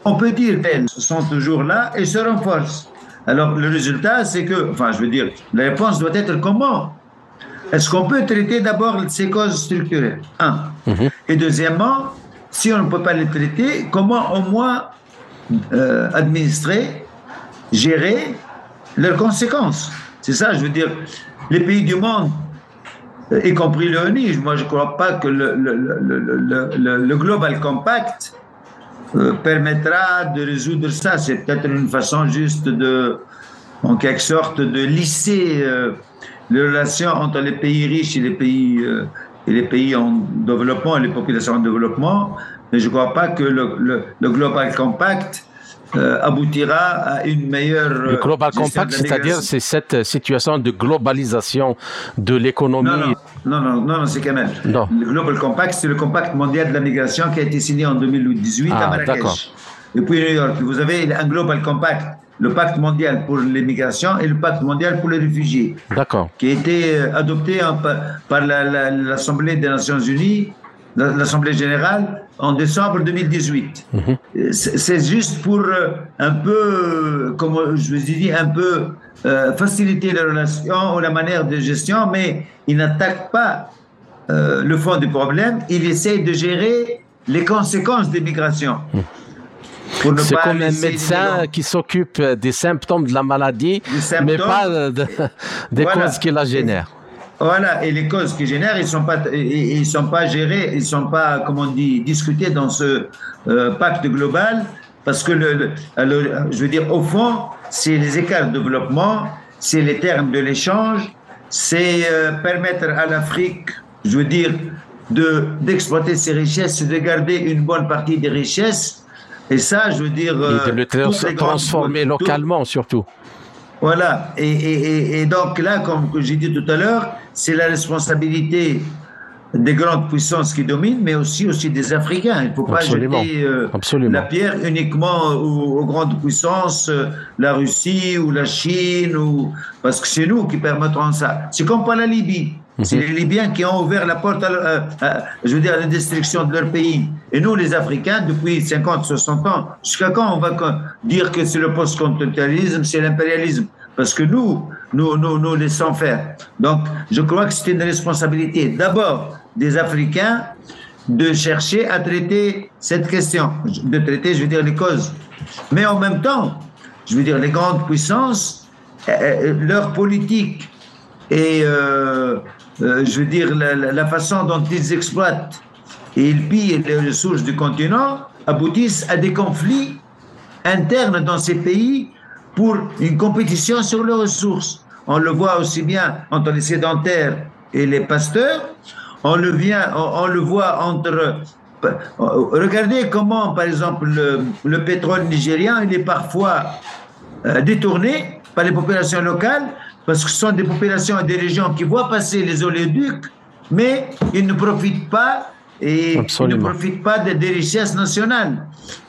On peut dire qu'elles sont toujours là et se renforcent. Alors le résultat, c'est que, enfin, je veux dire, la réponse doit être comment? Est-ce qu'on peut traiter d'abord ces causes structurelles? Un. Mhm. Et deuxièmement, si on ne peut pas les traiter, comment au moins euh, administrer, gérer leurs conséquences? C'est ça, je veux dire, les pays du monde, euh, y compris l'ONU, moi je ne crois pas que le, le, Global Compact euh, permettra de résoudre ça. C'est peut-être une façon juste de, en quelque sorte, de lisser les relations entre les pays riches et les pays, euh, et les pays en développement et les populations en développement, mais je ne crois pas que le, le, Global Compact euh, aboutira à une meilleure. Le Global Compact, c'est-à-dire c'est cette situation de globalisation de l'économie. Non, non, non, non, c'est quand même. Non. Le Global Compact, c'est le Compact mondial de la migration qui a été signé en 2018 à ah, Marrakech. Et puis New York, vous avez un Global Compact le pacte mondial pour l'immigration et le pacte mondial pour les réfugiés. D'accord. Qui a été euh, adopté par l'Assemblée des Nations Unies, l'Assemblée générale, en décembre 2018. Mhm. C'est juste pour euh, un peu, comme je vous ai dit, un peu euh, faciliter les relations ou la manière de gestion, mais il n'attaque pas euh, le fond du problème, il essaie de gérer les conséquences des migrations. C'est comme un médecin qui s'occupe des symptômes de la maladie, mais pas des causes qui la génèrent. Voilà, et les causes qui génèrent, ils sont pas, ils sont pas gérés, ils sont pas, comme on dit, discutés dans ce euh, pacte global, parce que le, je veux dire, au fond, c'est les écarts de développement, c'est les termes de l'échange, c'est euh, permettre à l'Afrique, je veux dire, de d'exploiter ses richesses, de garder une bonne partie des richesses, et ça, je veux dire, et de le euh, transformer localement surtout. Voilà. Et, donc là, comme j'ai dit tout à l'heure, c'est la responsabilité des grandes puissances qui dominent, mais aussi, aussi des Africains. Il ne faut pas jeter euh, la pierre uniquement aux, grandes puissances, euh, la Russie ou la Chine, ou... parce que c'est nous qui permettrons ça. C'est comme pour la Libye. C'est les Libyens qui ont ouvert la porte, à, je veux dire, à la destruction de leur pays. Et nous, les Africains, depuis 50, 60 ans, jusqu'à quand on va dire que c'est le post-continentalisme, c'est l'impérialisme? Parce que nous, nous, nous, nous laissons faire. Donc, je crois que c'est une responsabilité d'abord des Africains de chercher à traiter cette question, de traiter, je veux dire, les causes. Mais en même temps, je veux dire, les grandes puissances, euh, euh, leur politique et euh, euh, je veux dire, la, façon dont ils exploitent et ils pillent les ressources du continent aboutissent à des conflits internes dans ces pays pour une compétition sur les ressources. On le voit aussi bien entre les sédentaires et les pasteurs. On le, vient, on, le voit entre... Regardez comment, par exemple, le, pétrole nigérian, il est parfois euh, détourné par les populations locales parce que ce sont des populations et des régions qui voient passer les oléoducs, mais ils ne profitent pas et ne profitent pas des, richesses nationales.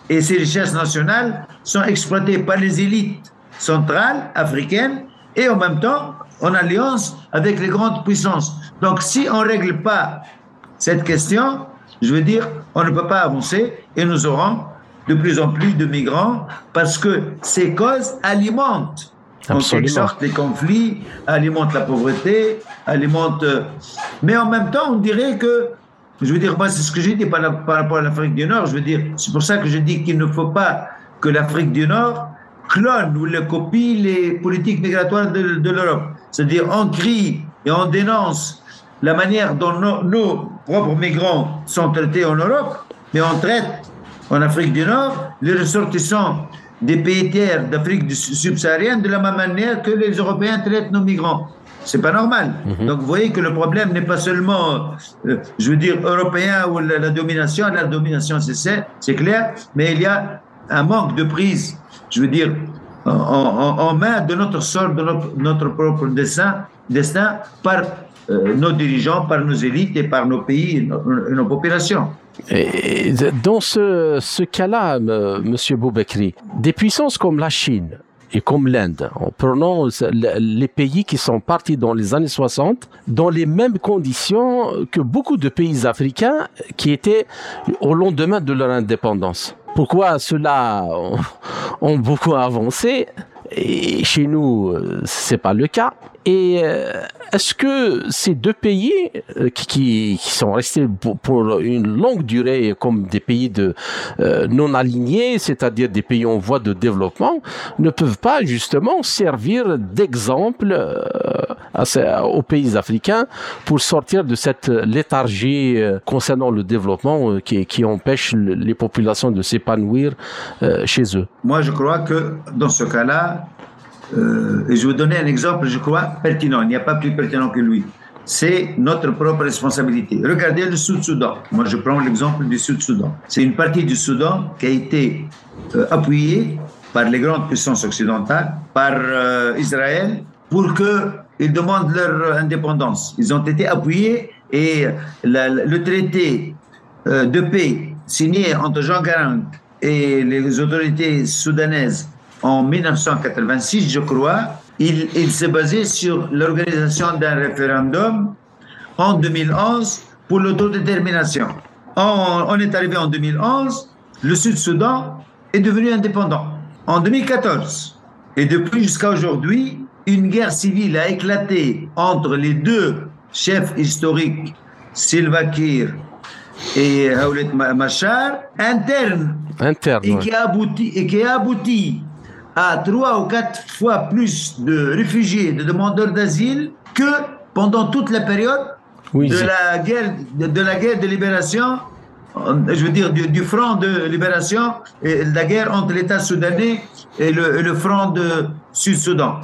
Et ces richesses nationales sont exploitées par les élites centrales africaines et en même temps en alliance avec les grandes puissances. Donc si on ne règle pas cette question, je veux dire, on ne peut pas avancer et nous aurons de plus en plus de migrants parce que ces causes alimentent en quelque sorte, les conflits alimentent la pauvreté, alimentent. Euh, mais en même temps, on dirait que. Je veux dire, moi, c'est ce que j'ai dit par, rapport à l'Afrique du Nord. Je veux dire, c'est pour ça que je dis qu'il ne faut pas que l'Afrique du Nord clone ou le copie les politiques migratoires de, l'Europe. C'est-à-dire, on crie et on dénonce la manière dont nos, nos propres migrants sont traités en Europe, mais on traite en Afrique du Nord les ressortissants des pays tiers d'Afrique subsaharienne de la même manière que les Européens traitent nos migrants. C'est pas normal. Mhm. Donc vous voyez que le problème n'est pas seulement, euh, je veux dire, européen ou la, domination. La domination, c'est c'est clair, mais il y a un manque de prise, je veux dire, en, main de notre sort, de notre, propre destin, destin par euh, nos dirigeants, par nos élites et par nos pays et nos populations. Et dans ce, ce cas-là, Monsieur Boubekri, des puissances comme la Chine et comme l'Inde, en prenant les pays qui sont partis dans les années 60 dans les mêmes conditions que beaucoup de pays africains qui étaient au lendemain de leur indépendance. Pourquoi ceux-là ont beaucoup avancé? Et chez nous, c'est pas le cas. Et euh, est-ce que ces deux pays euh, qui, qui, sont restés pour, une longue durée comme des pays de euh, non alignés, c'est-à-dire des pays en voie de développement, ne peuvent pas justement servir d'exemple aux pays africains pour sortir de cette léthargie concernant le développement qui, qui empêche les populations de s'épanouir chez eux? Moi, je crois que dans ce cas-là, euh, et je vais donner un exemple, je crois, pertinent. Il n'y a pas plus pertinent que lui. C'est notre propre responsabilité. Regardez le Sud-Soudan. Moi, je prends l'exemple du Sud-Soudan. C'est une partie du Soudan qui a été euh, appuyée par les grandes puissances occidentales, par euh, Israël, pour qu'ils demandent leur indépendance. Ils ont été appuyés et le traité de paix signé entre Jean Garang et les autorités soudanaises en 1986, je crois, il, il s'est basé sur l'organisation d'un référendum en 2011 pour l'autodétermination. On, on est arrivé en 2011, le Sud-Soudan est devenu indépendant. En 2014, et depuis jusqu'à aujourd'hui, une guerre civile a éclaté entre les deux chefs historiques, Silva Kiir et Hawlet Machar, interne, Interne. et ouais. qui a abouti, et qui a abouti à trois ou quatre fois plus de réfugiés, de demandeurs d'asile que pendant toute la période Oui, de la guerre de, de la guerre de libération, euh, je veux dire du, du front de libération et la guerre entre l'État soudanais et le, et le front de Sud-Soudan.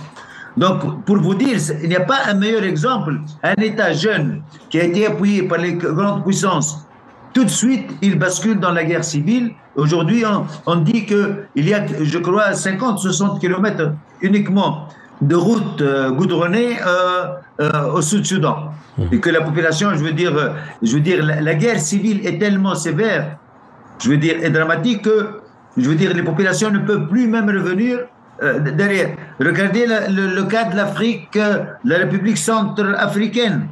Donc, pour vous dire, il n'y a pas un meilleur exemple. Un État jeune qui a été appuyé par les grandes puissances, tout de suite, il bascule dans la guerre civile. Aujourd'hui, on, on dit qu'il y a, je crois, 50-60 kilomètres uniquement de routes euh, goudronnées euh, euh, au Sud-Soudan. Et que la population, je veux dire, je veux dire la, la guerre civile est tellement sévère, je veux dire, et dramatique que, je veux dire, les populations ne peuvent plus même revenir derrière. Regardez la- le, le cas de l'Afrique, la République centrafricaine.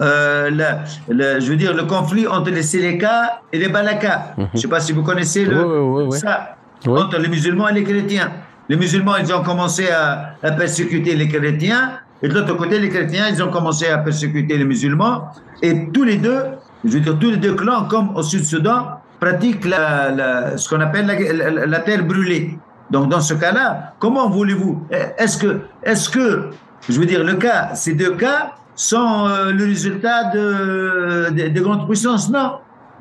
Euh, la- je veux dire, le conflit entre les Séléka et les Balaka. Je ne sais pas si vous connaissez le, Oui, oui, oui, ça, entre les musulmans et les chrétiens. Les musulmans, ils ont commencé à, à persécuter les chrétiens, et de l'autre côté, les chrétiens, ils ont commencé à persécuter les musulmans, et tous les deux, je veux dire, tous les deux clans, comme au Sud-Soudan, pratiquent la, la- ce qu'on appelle la, la- la terre brûlée. Donc, dans ce cas-là, comment voulez-vous? Est-ce que, est-ce que, je veux dire, le cas, ces deux cas sont euh, le résultat de, de, de grandes puissances Non.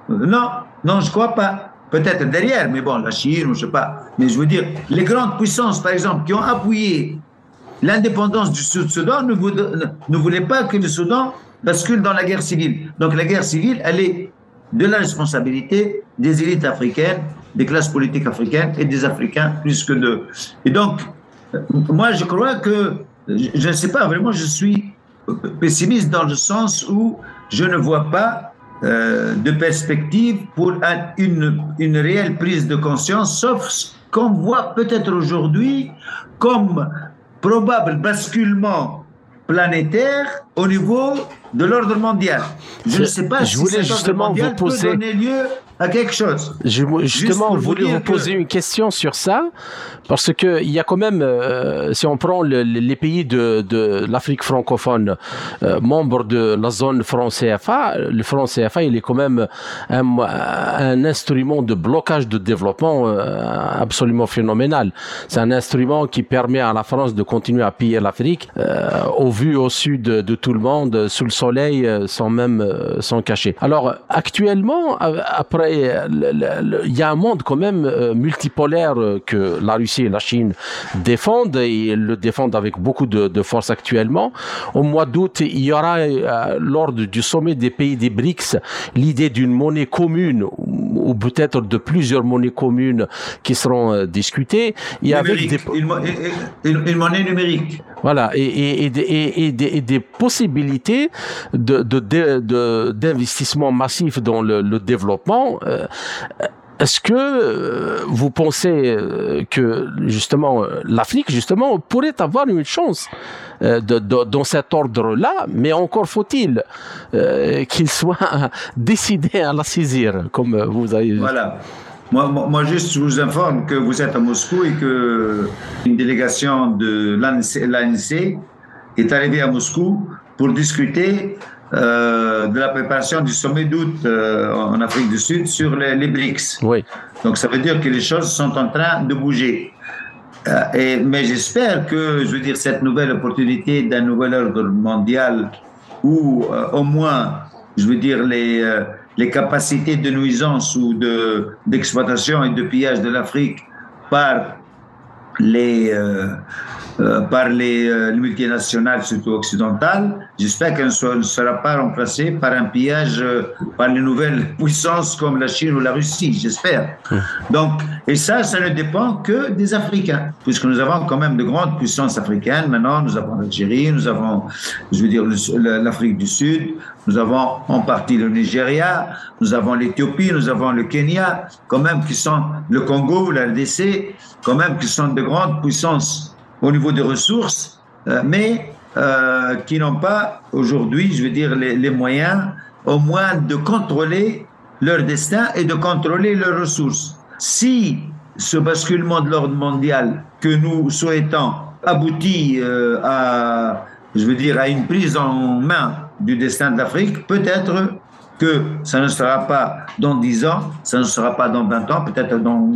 Non, non, je crois pas. Peut-être derrière, mais bon, la Chine, je sais pas. Mais je veux dire, les grandes puissances, par exemple, qui ont appuyé l'indépendance du Sud-Soudan, ne, ne- ne voulaient pas que le Soudan bascule dans la guerre civile. Donc la guerre civile, elle est de la responsabilité des élites africaines, des classes politiques africaines et des Africains plus que de. Et donc, moi, je crois que, je ne sais pas, vraiment, je suis pessimiste dans le sens où je ne vois pas euh, de perspective pour un- une, une réelle prise de conscience, sauf ce qu'on voit peut-être aujourd'hui comme probable basculement planétaire au niveau de l'ordre mondial. Je ne sais pas Je si voulais justement mondial vous poser- peut donner lieu à quelque chose. Je, justement, je vous voulais dire vous poser que- une question sur ça, parce que il y a quand même, euh, si on prend le- le- les pays de, de l'Afrique francophone, euh, membres de la zone franc CFA, le franc CFA, il est quand même un, un instrument de blocage de développement euh, absolument phénoménal. C'est un instrument qui permet à la France de continuer à piller l'Afrique au vu au sud de, de tout le monde, sous le soleil, euh, sans même euh, s'en cacher. Alors actuellement, euh, après, il y a un monde quand même multipolaire que la Russie et la Chine défendent et le défendent avec beaucoup de, de force actuellement. Au mois d'août, il y aura lors du sommet des pays des BRICS l'idée d'une monnaie commune ou peut-être de plusieurs monnaies communes qui seront discutées. Et avec des, une, mo- une- une monnaie numérique. Voilà, et, des- possibilités de, d'investissement massif dans le, développement. Euh, Est-ce que euh, vous pensez euh, que justement l'Afrique justement pourrait avoir une chance dans cet ordre-là, mais encore faut-il qu'il soit décidé à la saisir, comme vous avez. Voilà. Moi, moi, juste, je vous informe que vous êtes à Moscou et que une délégation de l'ANC est arrivée à Moscou pour discuter euh, de la préparation du sommet d'août euh, en Afrique du Sud sur les, les BRICS. Oui, Donc ça veut dire que les choses sont en train de bouger. Euh, et, mais j'espère que, je veux dire, cette nouvelle opportunité d'un nouvel ordre mondial où au moins, je veux dire, les, les capacités de nuisance ou de, d'exploitation et de pillage de l'Afrique par les, euh, euh, par les, euh, les multinationales, surtout occidentales, j'espère qu'elle ne sera- pas remplacée par un pillage euh, par les nouvelles puissances comme la Chine ou la Russie, j'espère. Donc, et ça, ça ne dépend que des Africains, puisque nous avons quand même de grandes puissances africaines. Maintenant, nous avons l'Algérie, nous avons, je veux dire, l'Afrique du Sud, nous avons en partie le Nigeria, nous avons l'Éthiopie, nous avons le Kenya, quand même qui sont le Congo, la RDC, quand même qui sont de grandes puissances au niveau des ressources, euh, mais euh, qui n'ont pas aujourd'hui, je veux dire, les, les moyens au moins de contrôler leur destin et de contrôler leurs ressources. Si ce basculement de l'ordre mondial que nous souhaitons aboutit à, je veux dire, à une prise en main du destin de l'Afrique, peut-être que ça ne sera pas dans 10 ans, ça ne sera pas dans 20 ans, peut-être dans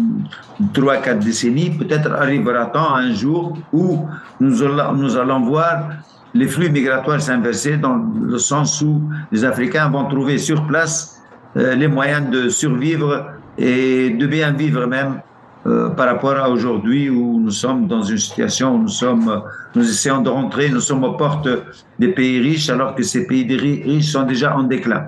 3-4 décennies, peut-être arrivera-t-on un jour où nous allons, nous allons voir les flux migratoires s'inverser dans le sens où les Africains vont trouver sur place euh, les moyens de survivre et de bien vivre même euh, par rapport à aujourd'hui où nous sommes dans une situation où nous sommes, nous essayons de rentrer, nous sommes aux portes des pays riches alors que ces pays riches sont déjà en déclin.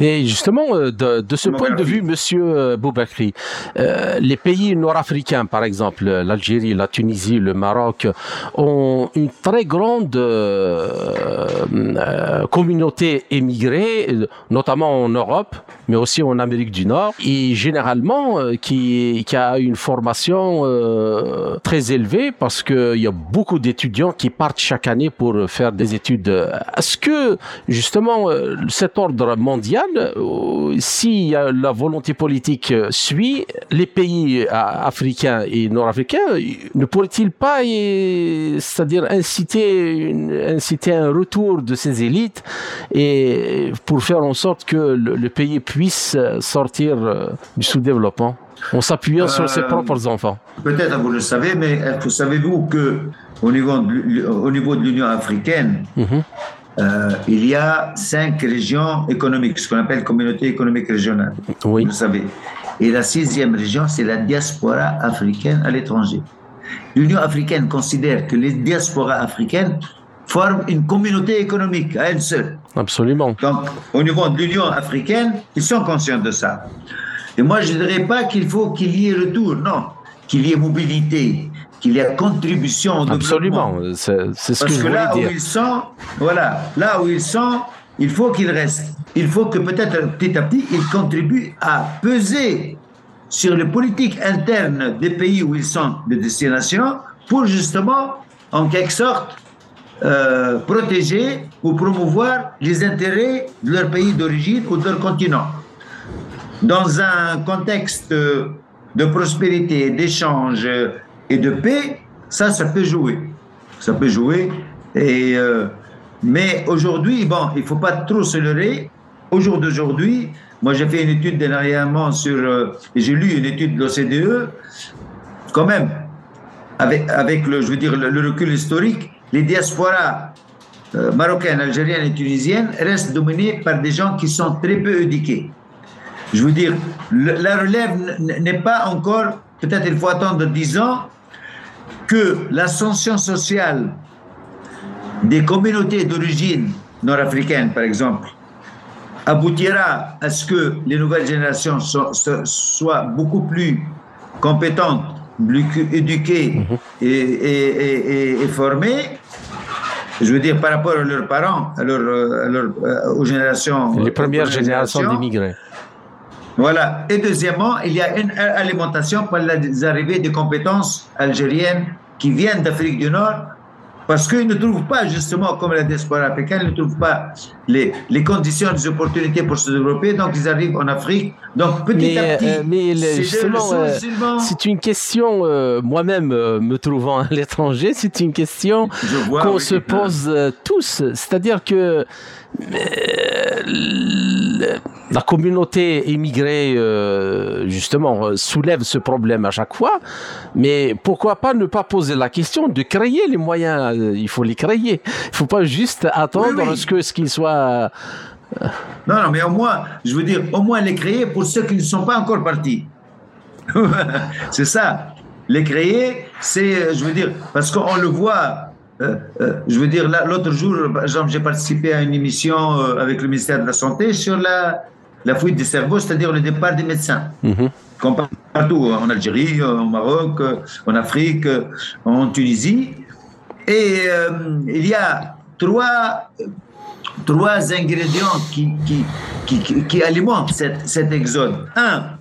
Et justement, euh, de, ce point de vue, Monsieur euh, Boubakri, euh, les pays nord-africains, par exemple, l'Algérie, la Tunisie, le Maroc, ont une très grande communauté émigrée, notamment en Europe, mais aussi en Amérique du Nord, et généralement qui, qui a une formation très élevée parce qu'il y a beaucoup d'étudiants qui partent chaque année pour faire des études. Est-ce que justement cet ordre mondial, euh, si la volonté politique suit, les pays africains et nord-africains ne pourraient-ils pas, c'est-à-dire inciter, inciter un retour de ces élites et pour faire en sorte que le, pays puisse sortir euh, du sous-développement en s'appuyant sur ses euh, propres enfants? Peut-être vous le savez, mais savez-vous que au niveau de, au niveau de l'Union africaine, mhm. Euh, il y a cinq régions économiques, ce qu'on appelle communauté économique régionale. Oui. Vous savez. Et la sixième région, c'est la diaspora africaine à l'étranger. L'Union africaine considère que les diasporas africaines forment une communauté économique à elles seules. Absolument. Donc, au niveau de l'Union africaine, ils sont conscients de ça. Et moi, je ne dirais pas qu'il faut qu'il y ait retour, non, qu'il y ait mobilité, qu'il y a contribution au Absolument, c'est ce que, je voulais là dire. Où ils sont, voilà, là où ils sont, il faut qu'ils restent. Il faut que peut-être petit à petit, ils contribuent à peser sur les politiques internes des pays où ils sont de destination pour justement, en quelque sorte, euh, protéger ou promouvoir les intérêts de leur pays d'origine ou de leur continent. Dans un contexte de prospérité, d'échange, et de paix, ça, ça peut jouer. Ça peut jouer. Et, euh, mais aujourd'hui, bon, il ne faut pas trop se leurrer. Au jour d'aujourd'hui, moi j'ai fait une étude dernièrement sur, euh, j'ai lu une étude de l'OCDE, quand même, avec, avec le, je veux dire, le, recul historique, les diasporas euh, marocaines, algériennes et tunisiennes restent dominées par des gens qui sont très peu éduqués. Je veux dire, la relève n'est pas encore, peut-être il faut attendre 10 ans que l'ascension sociale des communautés d'origine nord-africaine, par exemple, aboutira à ce que les nouvelles générations soient, beaucoup plus compétentes, plus éduquées mhm. et, formées, je veux dire par rapport à leurs parents, à euh, aux générations. Les premières générations d'immigrés. Voilà. Et deuxièmement, il y a une alimentation par l'arrivée des compétences algériennes qui viennent d'Afrique du Nord parce qu'ils ne trouvent pas, justement, comme la diaspora africaine, ils ne trouvent pas les, les conditions, les opportunités pour se développer, donc ils arrivent en Afrique. Donc petit à petit. Euh, mais justement, euh, c'est une question, euh, moi-même me trouvant à l'étranger, c'est une question qu'on se pose tous. C'est-à-dire que la communauté émigrée, euh, justement, euh, soulève ce problème à chaque fois. Mais pourquoi pas ne pas poser la question de créer les moyens euh, Il faut les créer. Il ne faut pas juste attendre ce que ce qu'ils soient. Non, non, mais au moins, je veux dire, au moins les créer pour ceux qui ne sont pas encore partis. c'est ça. Les créer, c'est, je veux dire, parce qu'on le voit je veux dire, l'autre jour, j'ai participé à une émission avec le ministère de la Santé sur la, la fuite des cerveaux, c'est-à-dire le départ des médecins. Mhm. Comme partout, en Algérie, au Maroc, en Afrique, en Tunisie. Et euh, il y a trois, trois ingrédients qui, qui, qui, alimentent cet exode. Un,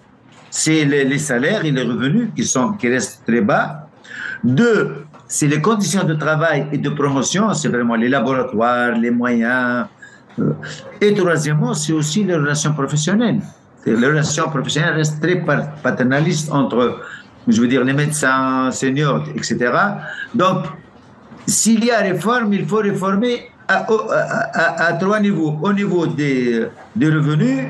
c'est les, salaires et les revenus qui, sont, qui restent très bas. Deux, c'est les conditions de travail et de promotion, c'est vraiment les laboratoires, les moyens, euh, et troisièmement, c'est aussi les relations professionnelles. Les relations professionnelles restent très paternalistes entre je veux dire les médecins seniors, etc. Donc, s'il y a réforme, il faut réformer à, trois niveaux. Au niveau des, des, revenus,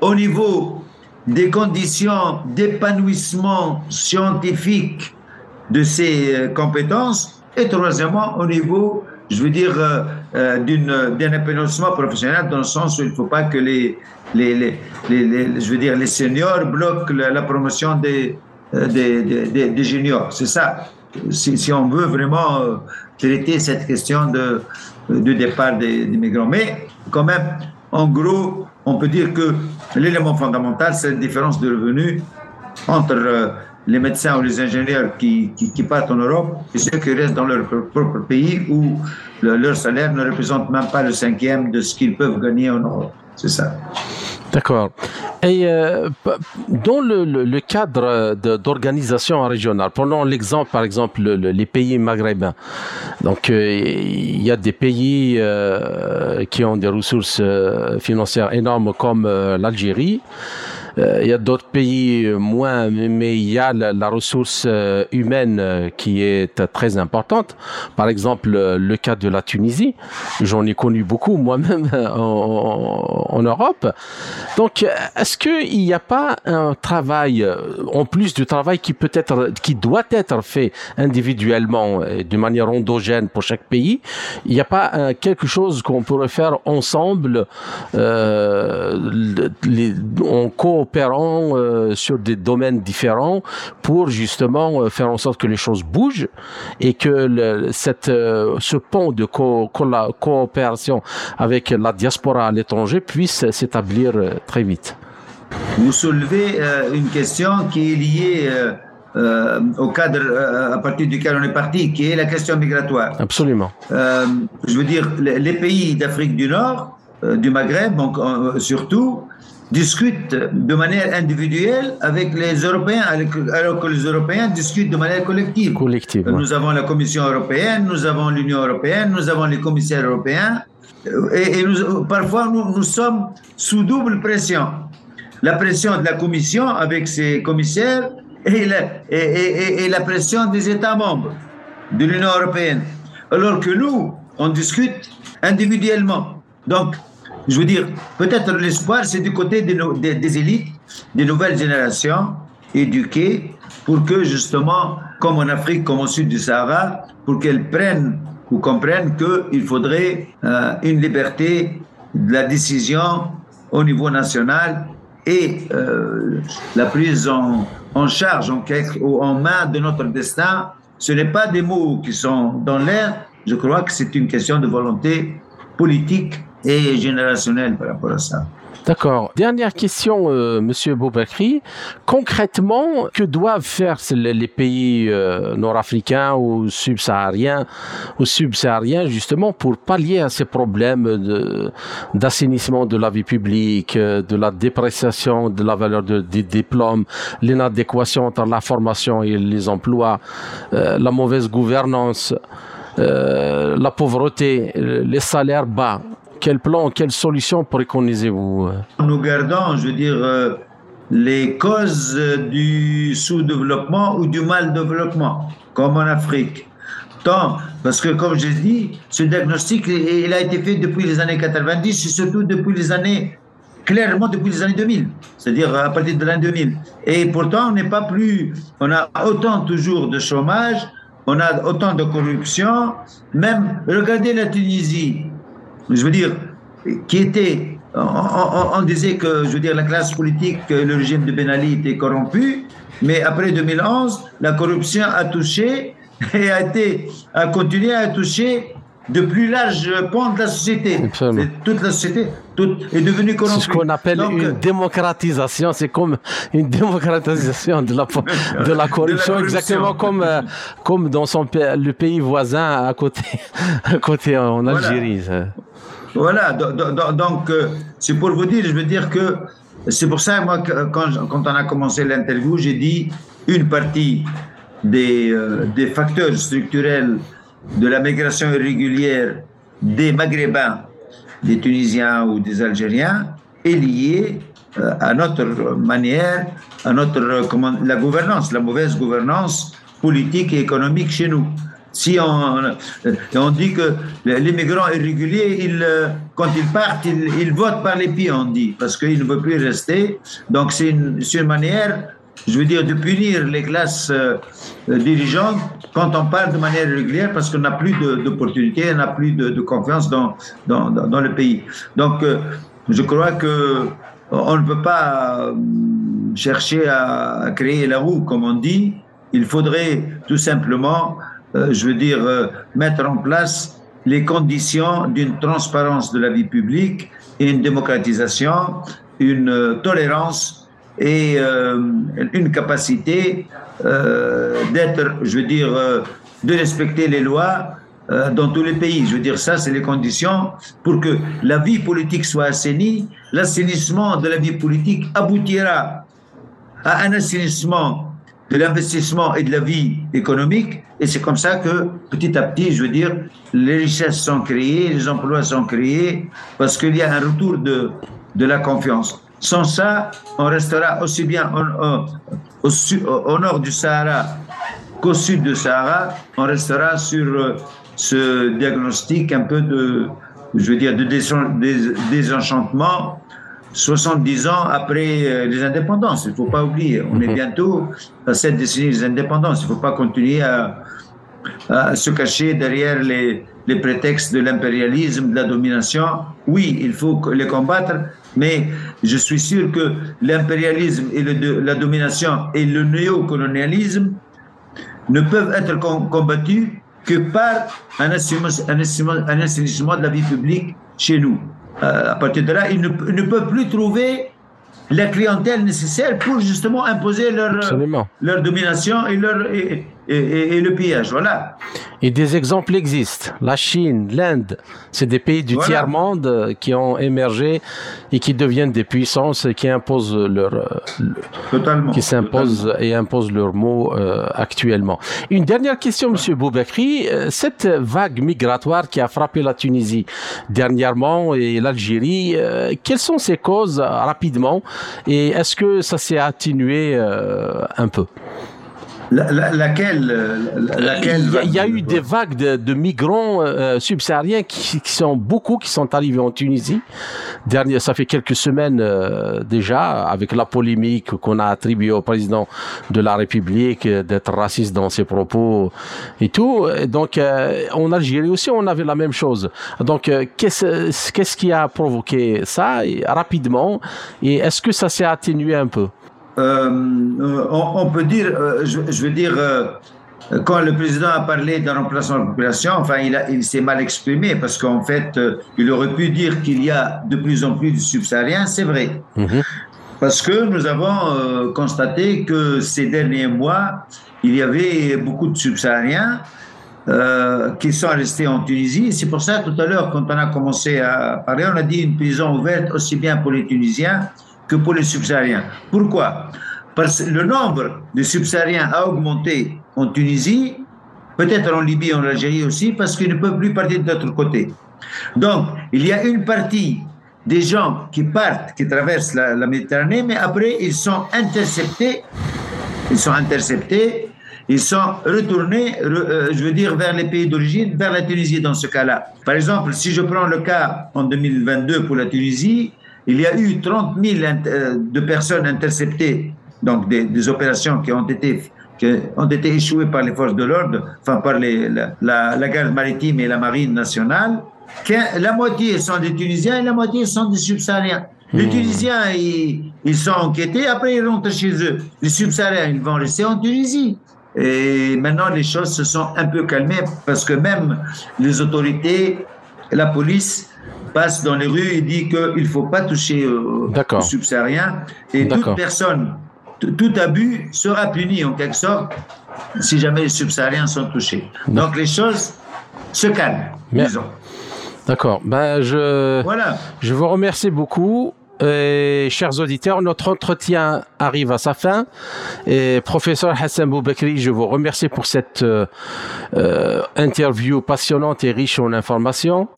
au niveau des conditions d'épanouissement scientifique de ces euh, compétences, et troisièmement, au niveau, je veux dire, euh, euh, d'un épanouissement professionnel, dans le sens où il ne faut pas que les, les, les, je veux dire, les seniors bloquent la, promotion des, des, des, des, juniors. C'est ça. Si, on veut vraiment traiter cette question de, de départ des, migrants. Mais quand même, en gros, on peut dire que l'élément fondamental, c'est la différence de revenus entre euh, les médecins ou les ingénieurs qui, qui, partent en Europe et ceux qui restent dans leur propre pays où leur salaire ne représente même pas le cinquième de ce qu'ils peuvent gagner en Europe. C'est ça. D'accord. Et euh, dans le, cadre d'organisation régionale, prenons l'exemple, par exemple, les pays maghrébins. Donc, euh, il y a des pays euh, qui ont des ressources financières énormes comme l'Algérie. Euh, il y a d'autres pays moins, mais il y a la, ressource euh, humaine euh, qui est très importante. Par exemple, le cas de la Tunisie, j'en ai connu beaucoup moi-même en, Europe. Donc, est-ce qu'il n'y a pas un travail, en plus du travail qui peut être, qui doit être fait individuellement, et de manière endogène pour chaque pays, il n'y a pas quelque chose qu'on pourrait faire ensemble en coopération opérant euh, sur des domaines différents pour justement euh, faire en sorte que les choses bougent et que cette, euh, ce pont de coopération avec la diaspora à l'étranger puisse s'établir très vite. Vous soulevez une question qui est liée au cadre à partir duquel on est parti, qui est la question migratoire. Absolument. je veux dire, les pays d'Afrique du Nord, du Maghreb donc, surtout, discutent de manière individuelle avec les Européens, alors que les Européens discutent de manière collective. collective Nous avons la Commission européenne, nous avons l'Union européenne, nous avons les commissaires européens, et, nous, parfois nous, nous sommes sous double pression. La pression de la Commission avec ses commissaires et la, et, et la pression des États membres de l'Union européenne. Alors que nous, on discute individuellement. Donc, je veux dire, peut-être l'espoir, c'est du côté des, élites, des nouvelles générations éduquées, pour que justement, comme en Afrique, comme au sud du Sahara, pour qu'elles prennent ou comprennent qu'il faudrait euh, une liberté de la décision au niveau national et euh, la prise en, en charge, en, en main de notre destin. Ce n'est pas des mots qui sont dans l'air, je crois que c'est une question de volonté politique et générationnel par rapport à ça. D'accord. Dernière question, euh, Monsieur Boubakri. Concrètement, que doivent faire les, pays euh, nord-africains ou subsahariens, justement pour pallier à ces problèmes d'assainissement de, la vie publique, euh, de la dépréciation de la valeur des diplômes, l'inadéquation entre la formation et les emplois, la mauvaise gouvernance, la pauvreté, les salaires bas? Quel plan, quelle solution préconisez-vous Nous gardons, je veux dire, euh, les causes du sous-développement ou du mal-développement, comme en Afrique. Tant, parce que comme je dis, ce diagnostic, il a été fait depuis les années 90 et surtout depuis les années, clairement depuis les années 2000, c'est-à-dire à partir de l'année 2000. Et pourtant, on n'est pas plus, on a autant toujours de chômage, on a autant de corruption, même, regardez la Tunisie, je veux dire, qui était, on, disait que, je veux dire, la classe politique, le régime de Ben Ali était corrompu, mais après 2011, la corruption a touché et a été, a continué à toucher de plus larges pans de la société. Toute la société toute est devenue corrompue. C'est ce qu'on appelle une démocratisation. C'est comme une démocratisation de la, de la corruption, exactement comme, euh, comme dans son, le pays voisin à côté, à côté en Algérie. Voilà, donc euh, c'est pour vous dire, je veux dire que c'est pour ça, moi, quand, quand on a commencé l'interview, j'ai dit une partie des, euh, des facteurs structurels de la migration irrégulière des Maghrébins, des Tunisiens ou des Algériens est liée à notre manière, à notre comment, la gouvernance, la mauvaise gouvernance politique et économique chez nous. Si on, on dit que les migrants irréguliers, ils, quand ils partent, ils, votent par les pieds, on dit, parce qu'ils ne veulent plus rester. Donc c'est une, manière, je veux dire, de punir les classes euh, dirigeantes quand on parle de manière régulière, parce qu'on n'a plus d'opportunités, on n'a plus de, confiance dans, dans, le pays. Donc euh, je crois que on ne peut pas euh, chercher à créer la roue, comme on dit. Il faudrait tout simplement euh, je veux dire, euh, mettre en place les conditions d'une transparence de la vie publique et une démocratisation, une euh, tolérance et une capacité d'être, je veux dire, de respecter les lois dans tous les pays. Je veux dire, ça, c'est les conditions pour que la vie politique soit assainie. L'assainissement de la vie politique aboutira à un assainissement de l'investissement et de la vie économique. Et c'est comme ça que, petit à petit, je veux dire, les richesses sont créées, les emplois sont créés, parce qu'il y a un retour de, de la confiance. Sans ça, on restera aussi bien au, au, nord du Sahara qu'au sud du Sahara. On restera sur euh, ce diagnostic un peu de, je veux dire, de désenchantement 70 ans après euh, les indépendances. Il ne faut pas oublier. On est mhm. bientôt à cette décennie des indépendances. Il ne faut pas continuer à, se cacher derrière les, les prétextes de l'impérialisme, de la domination. Oui, il faut les combattre, mais je suis sûr que l'impérialisme et le, la domination et le néocolonialisme ne peuvent être combattus que par un assainissement de la vie publique chez nous. Euh, à partir de là, ils ne, peuvent plus trouver la clientèle nécessaire pour justement imposer leur, leur domination et leur, et, le pillage. Voilà. Et des exemples existent. La Chine, l'Inde, c'est des pays du tiers-monde qui ont émergé et qui deviennent des puissances et qui imposent leur, totalement, qui s'imposent et imposent leurs mots euh, actuellement. Une dernière question, Monsieur Boubekri. Euh, cette vague migratoire qui a frappé la Tunisie dernièrement et l'Algérie, euh, quelles sont ses causes rapidement? Et est-ce que ça s'est atténué un peu? Laquelle, laquelle Il y, a, eu des vagues de, migrants euh, subsahariens qui, sont beaucoup qui sont arrivés en Tunisie. Dernier, ça fait quelques semaines euh, déjà, avec la polémique qu'on a attribuée au président de la République d'être raciste dans ses propos et tout. Donc, euh, en Algérie aussi, on avait la même chose. Donc, qu'est-ce qu'est-ce qui a provoqué ça rapidement? Et est-ce que ça s'est atténué un peu? Euh, on, peut dire, euh, je, veux dire, euh, quand le président a parlé d'un remplacement de la population, enfin, il, il s'est mal exprimé parce qu'en fait, il aurait pu dire qu'il y a de plus en plus de subsahariens, c'est vrai. Mhm. Parce que nous avons constaté que ces derniers mois, il y avait beaucoup de subsahariens qui sont restés en Tunisie. C'est pour ça, tout à l'heure, quand on a commencé à parler, on a dit une prison ouverte aussi bien pour les Tunisiens que pour les subsahariens. Pourquoi? Parce que le nombre de subsahariens a augmenté en Tunisie, peut-être en Libye, en Algérie aussi, parce qu'ils ne peuvent plus partir de l'autre côté. Donc, il y a une partie des gens qui partent, qui traversent la, Méditerranée, mais après, ils sont interceptés, ils sont interceptés, ils sont retournés, euh, je veux dire, vers les pays d'origine, vers la Tunisie dans ce cas-là. Par exemple, si je prends le cas en 2022 pour la Tunisie, il y a eu 30 000 euh, de personnes interceptées, donc des, opérations qui ont été qui ont été échouées par les forces de l'ordre, enfin par les, la, garde maritime et la marine nationale. la moitié sont des Tunisiens et la moitié sont des subsahariens. Les hmm. Tunisiens, ils, ils, sont enquêtés, après ils rentrent chez eux. Les subsahariens, ils vont rester en Tunisie. Et maintenant, les choses se sont un peu calmées parce que même les autorités, la police, passe dans les rues et dit qu'il ne faut pas toucher aux, subsahariens. Et toute personne, tout abus sera puni en quelque sorte si jamais les subsahariens sont touchés. Donc les choses se calment, disons. D'accord. Ben, je, voilà. je vous remercie beaucoup. Et, chers auditeurs, notre entretien arrive à sa fin. Et professeur Hassan Boubekri, je vous remercie pour cette euh, euh, interview passionnante et riche en informations.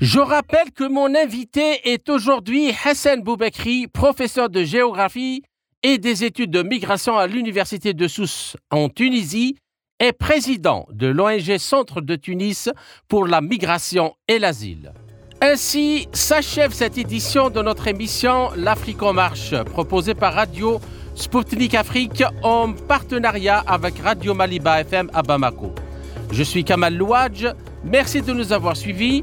Je rappelle que mon invité est aujourd'hui Hassan Boubekri, professeur de géographie et des études de migration à l'Université de Sousse en Tunisie et président de l'ONG Centre de Tunis pour la migration et l'asile. Ainsi s'achève cette édition de notre émission L'Afrique en marche, proposée par Radio Sputnik Afrique en partenariat avec Radio Maliba FM à Bamako. Je suis Kamal Louadj, merci de nous avoir suivis.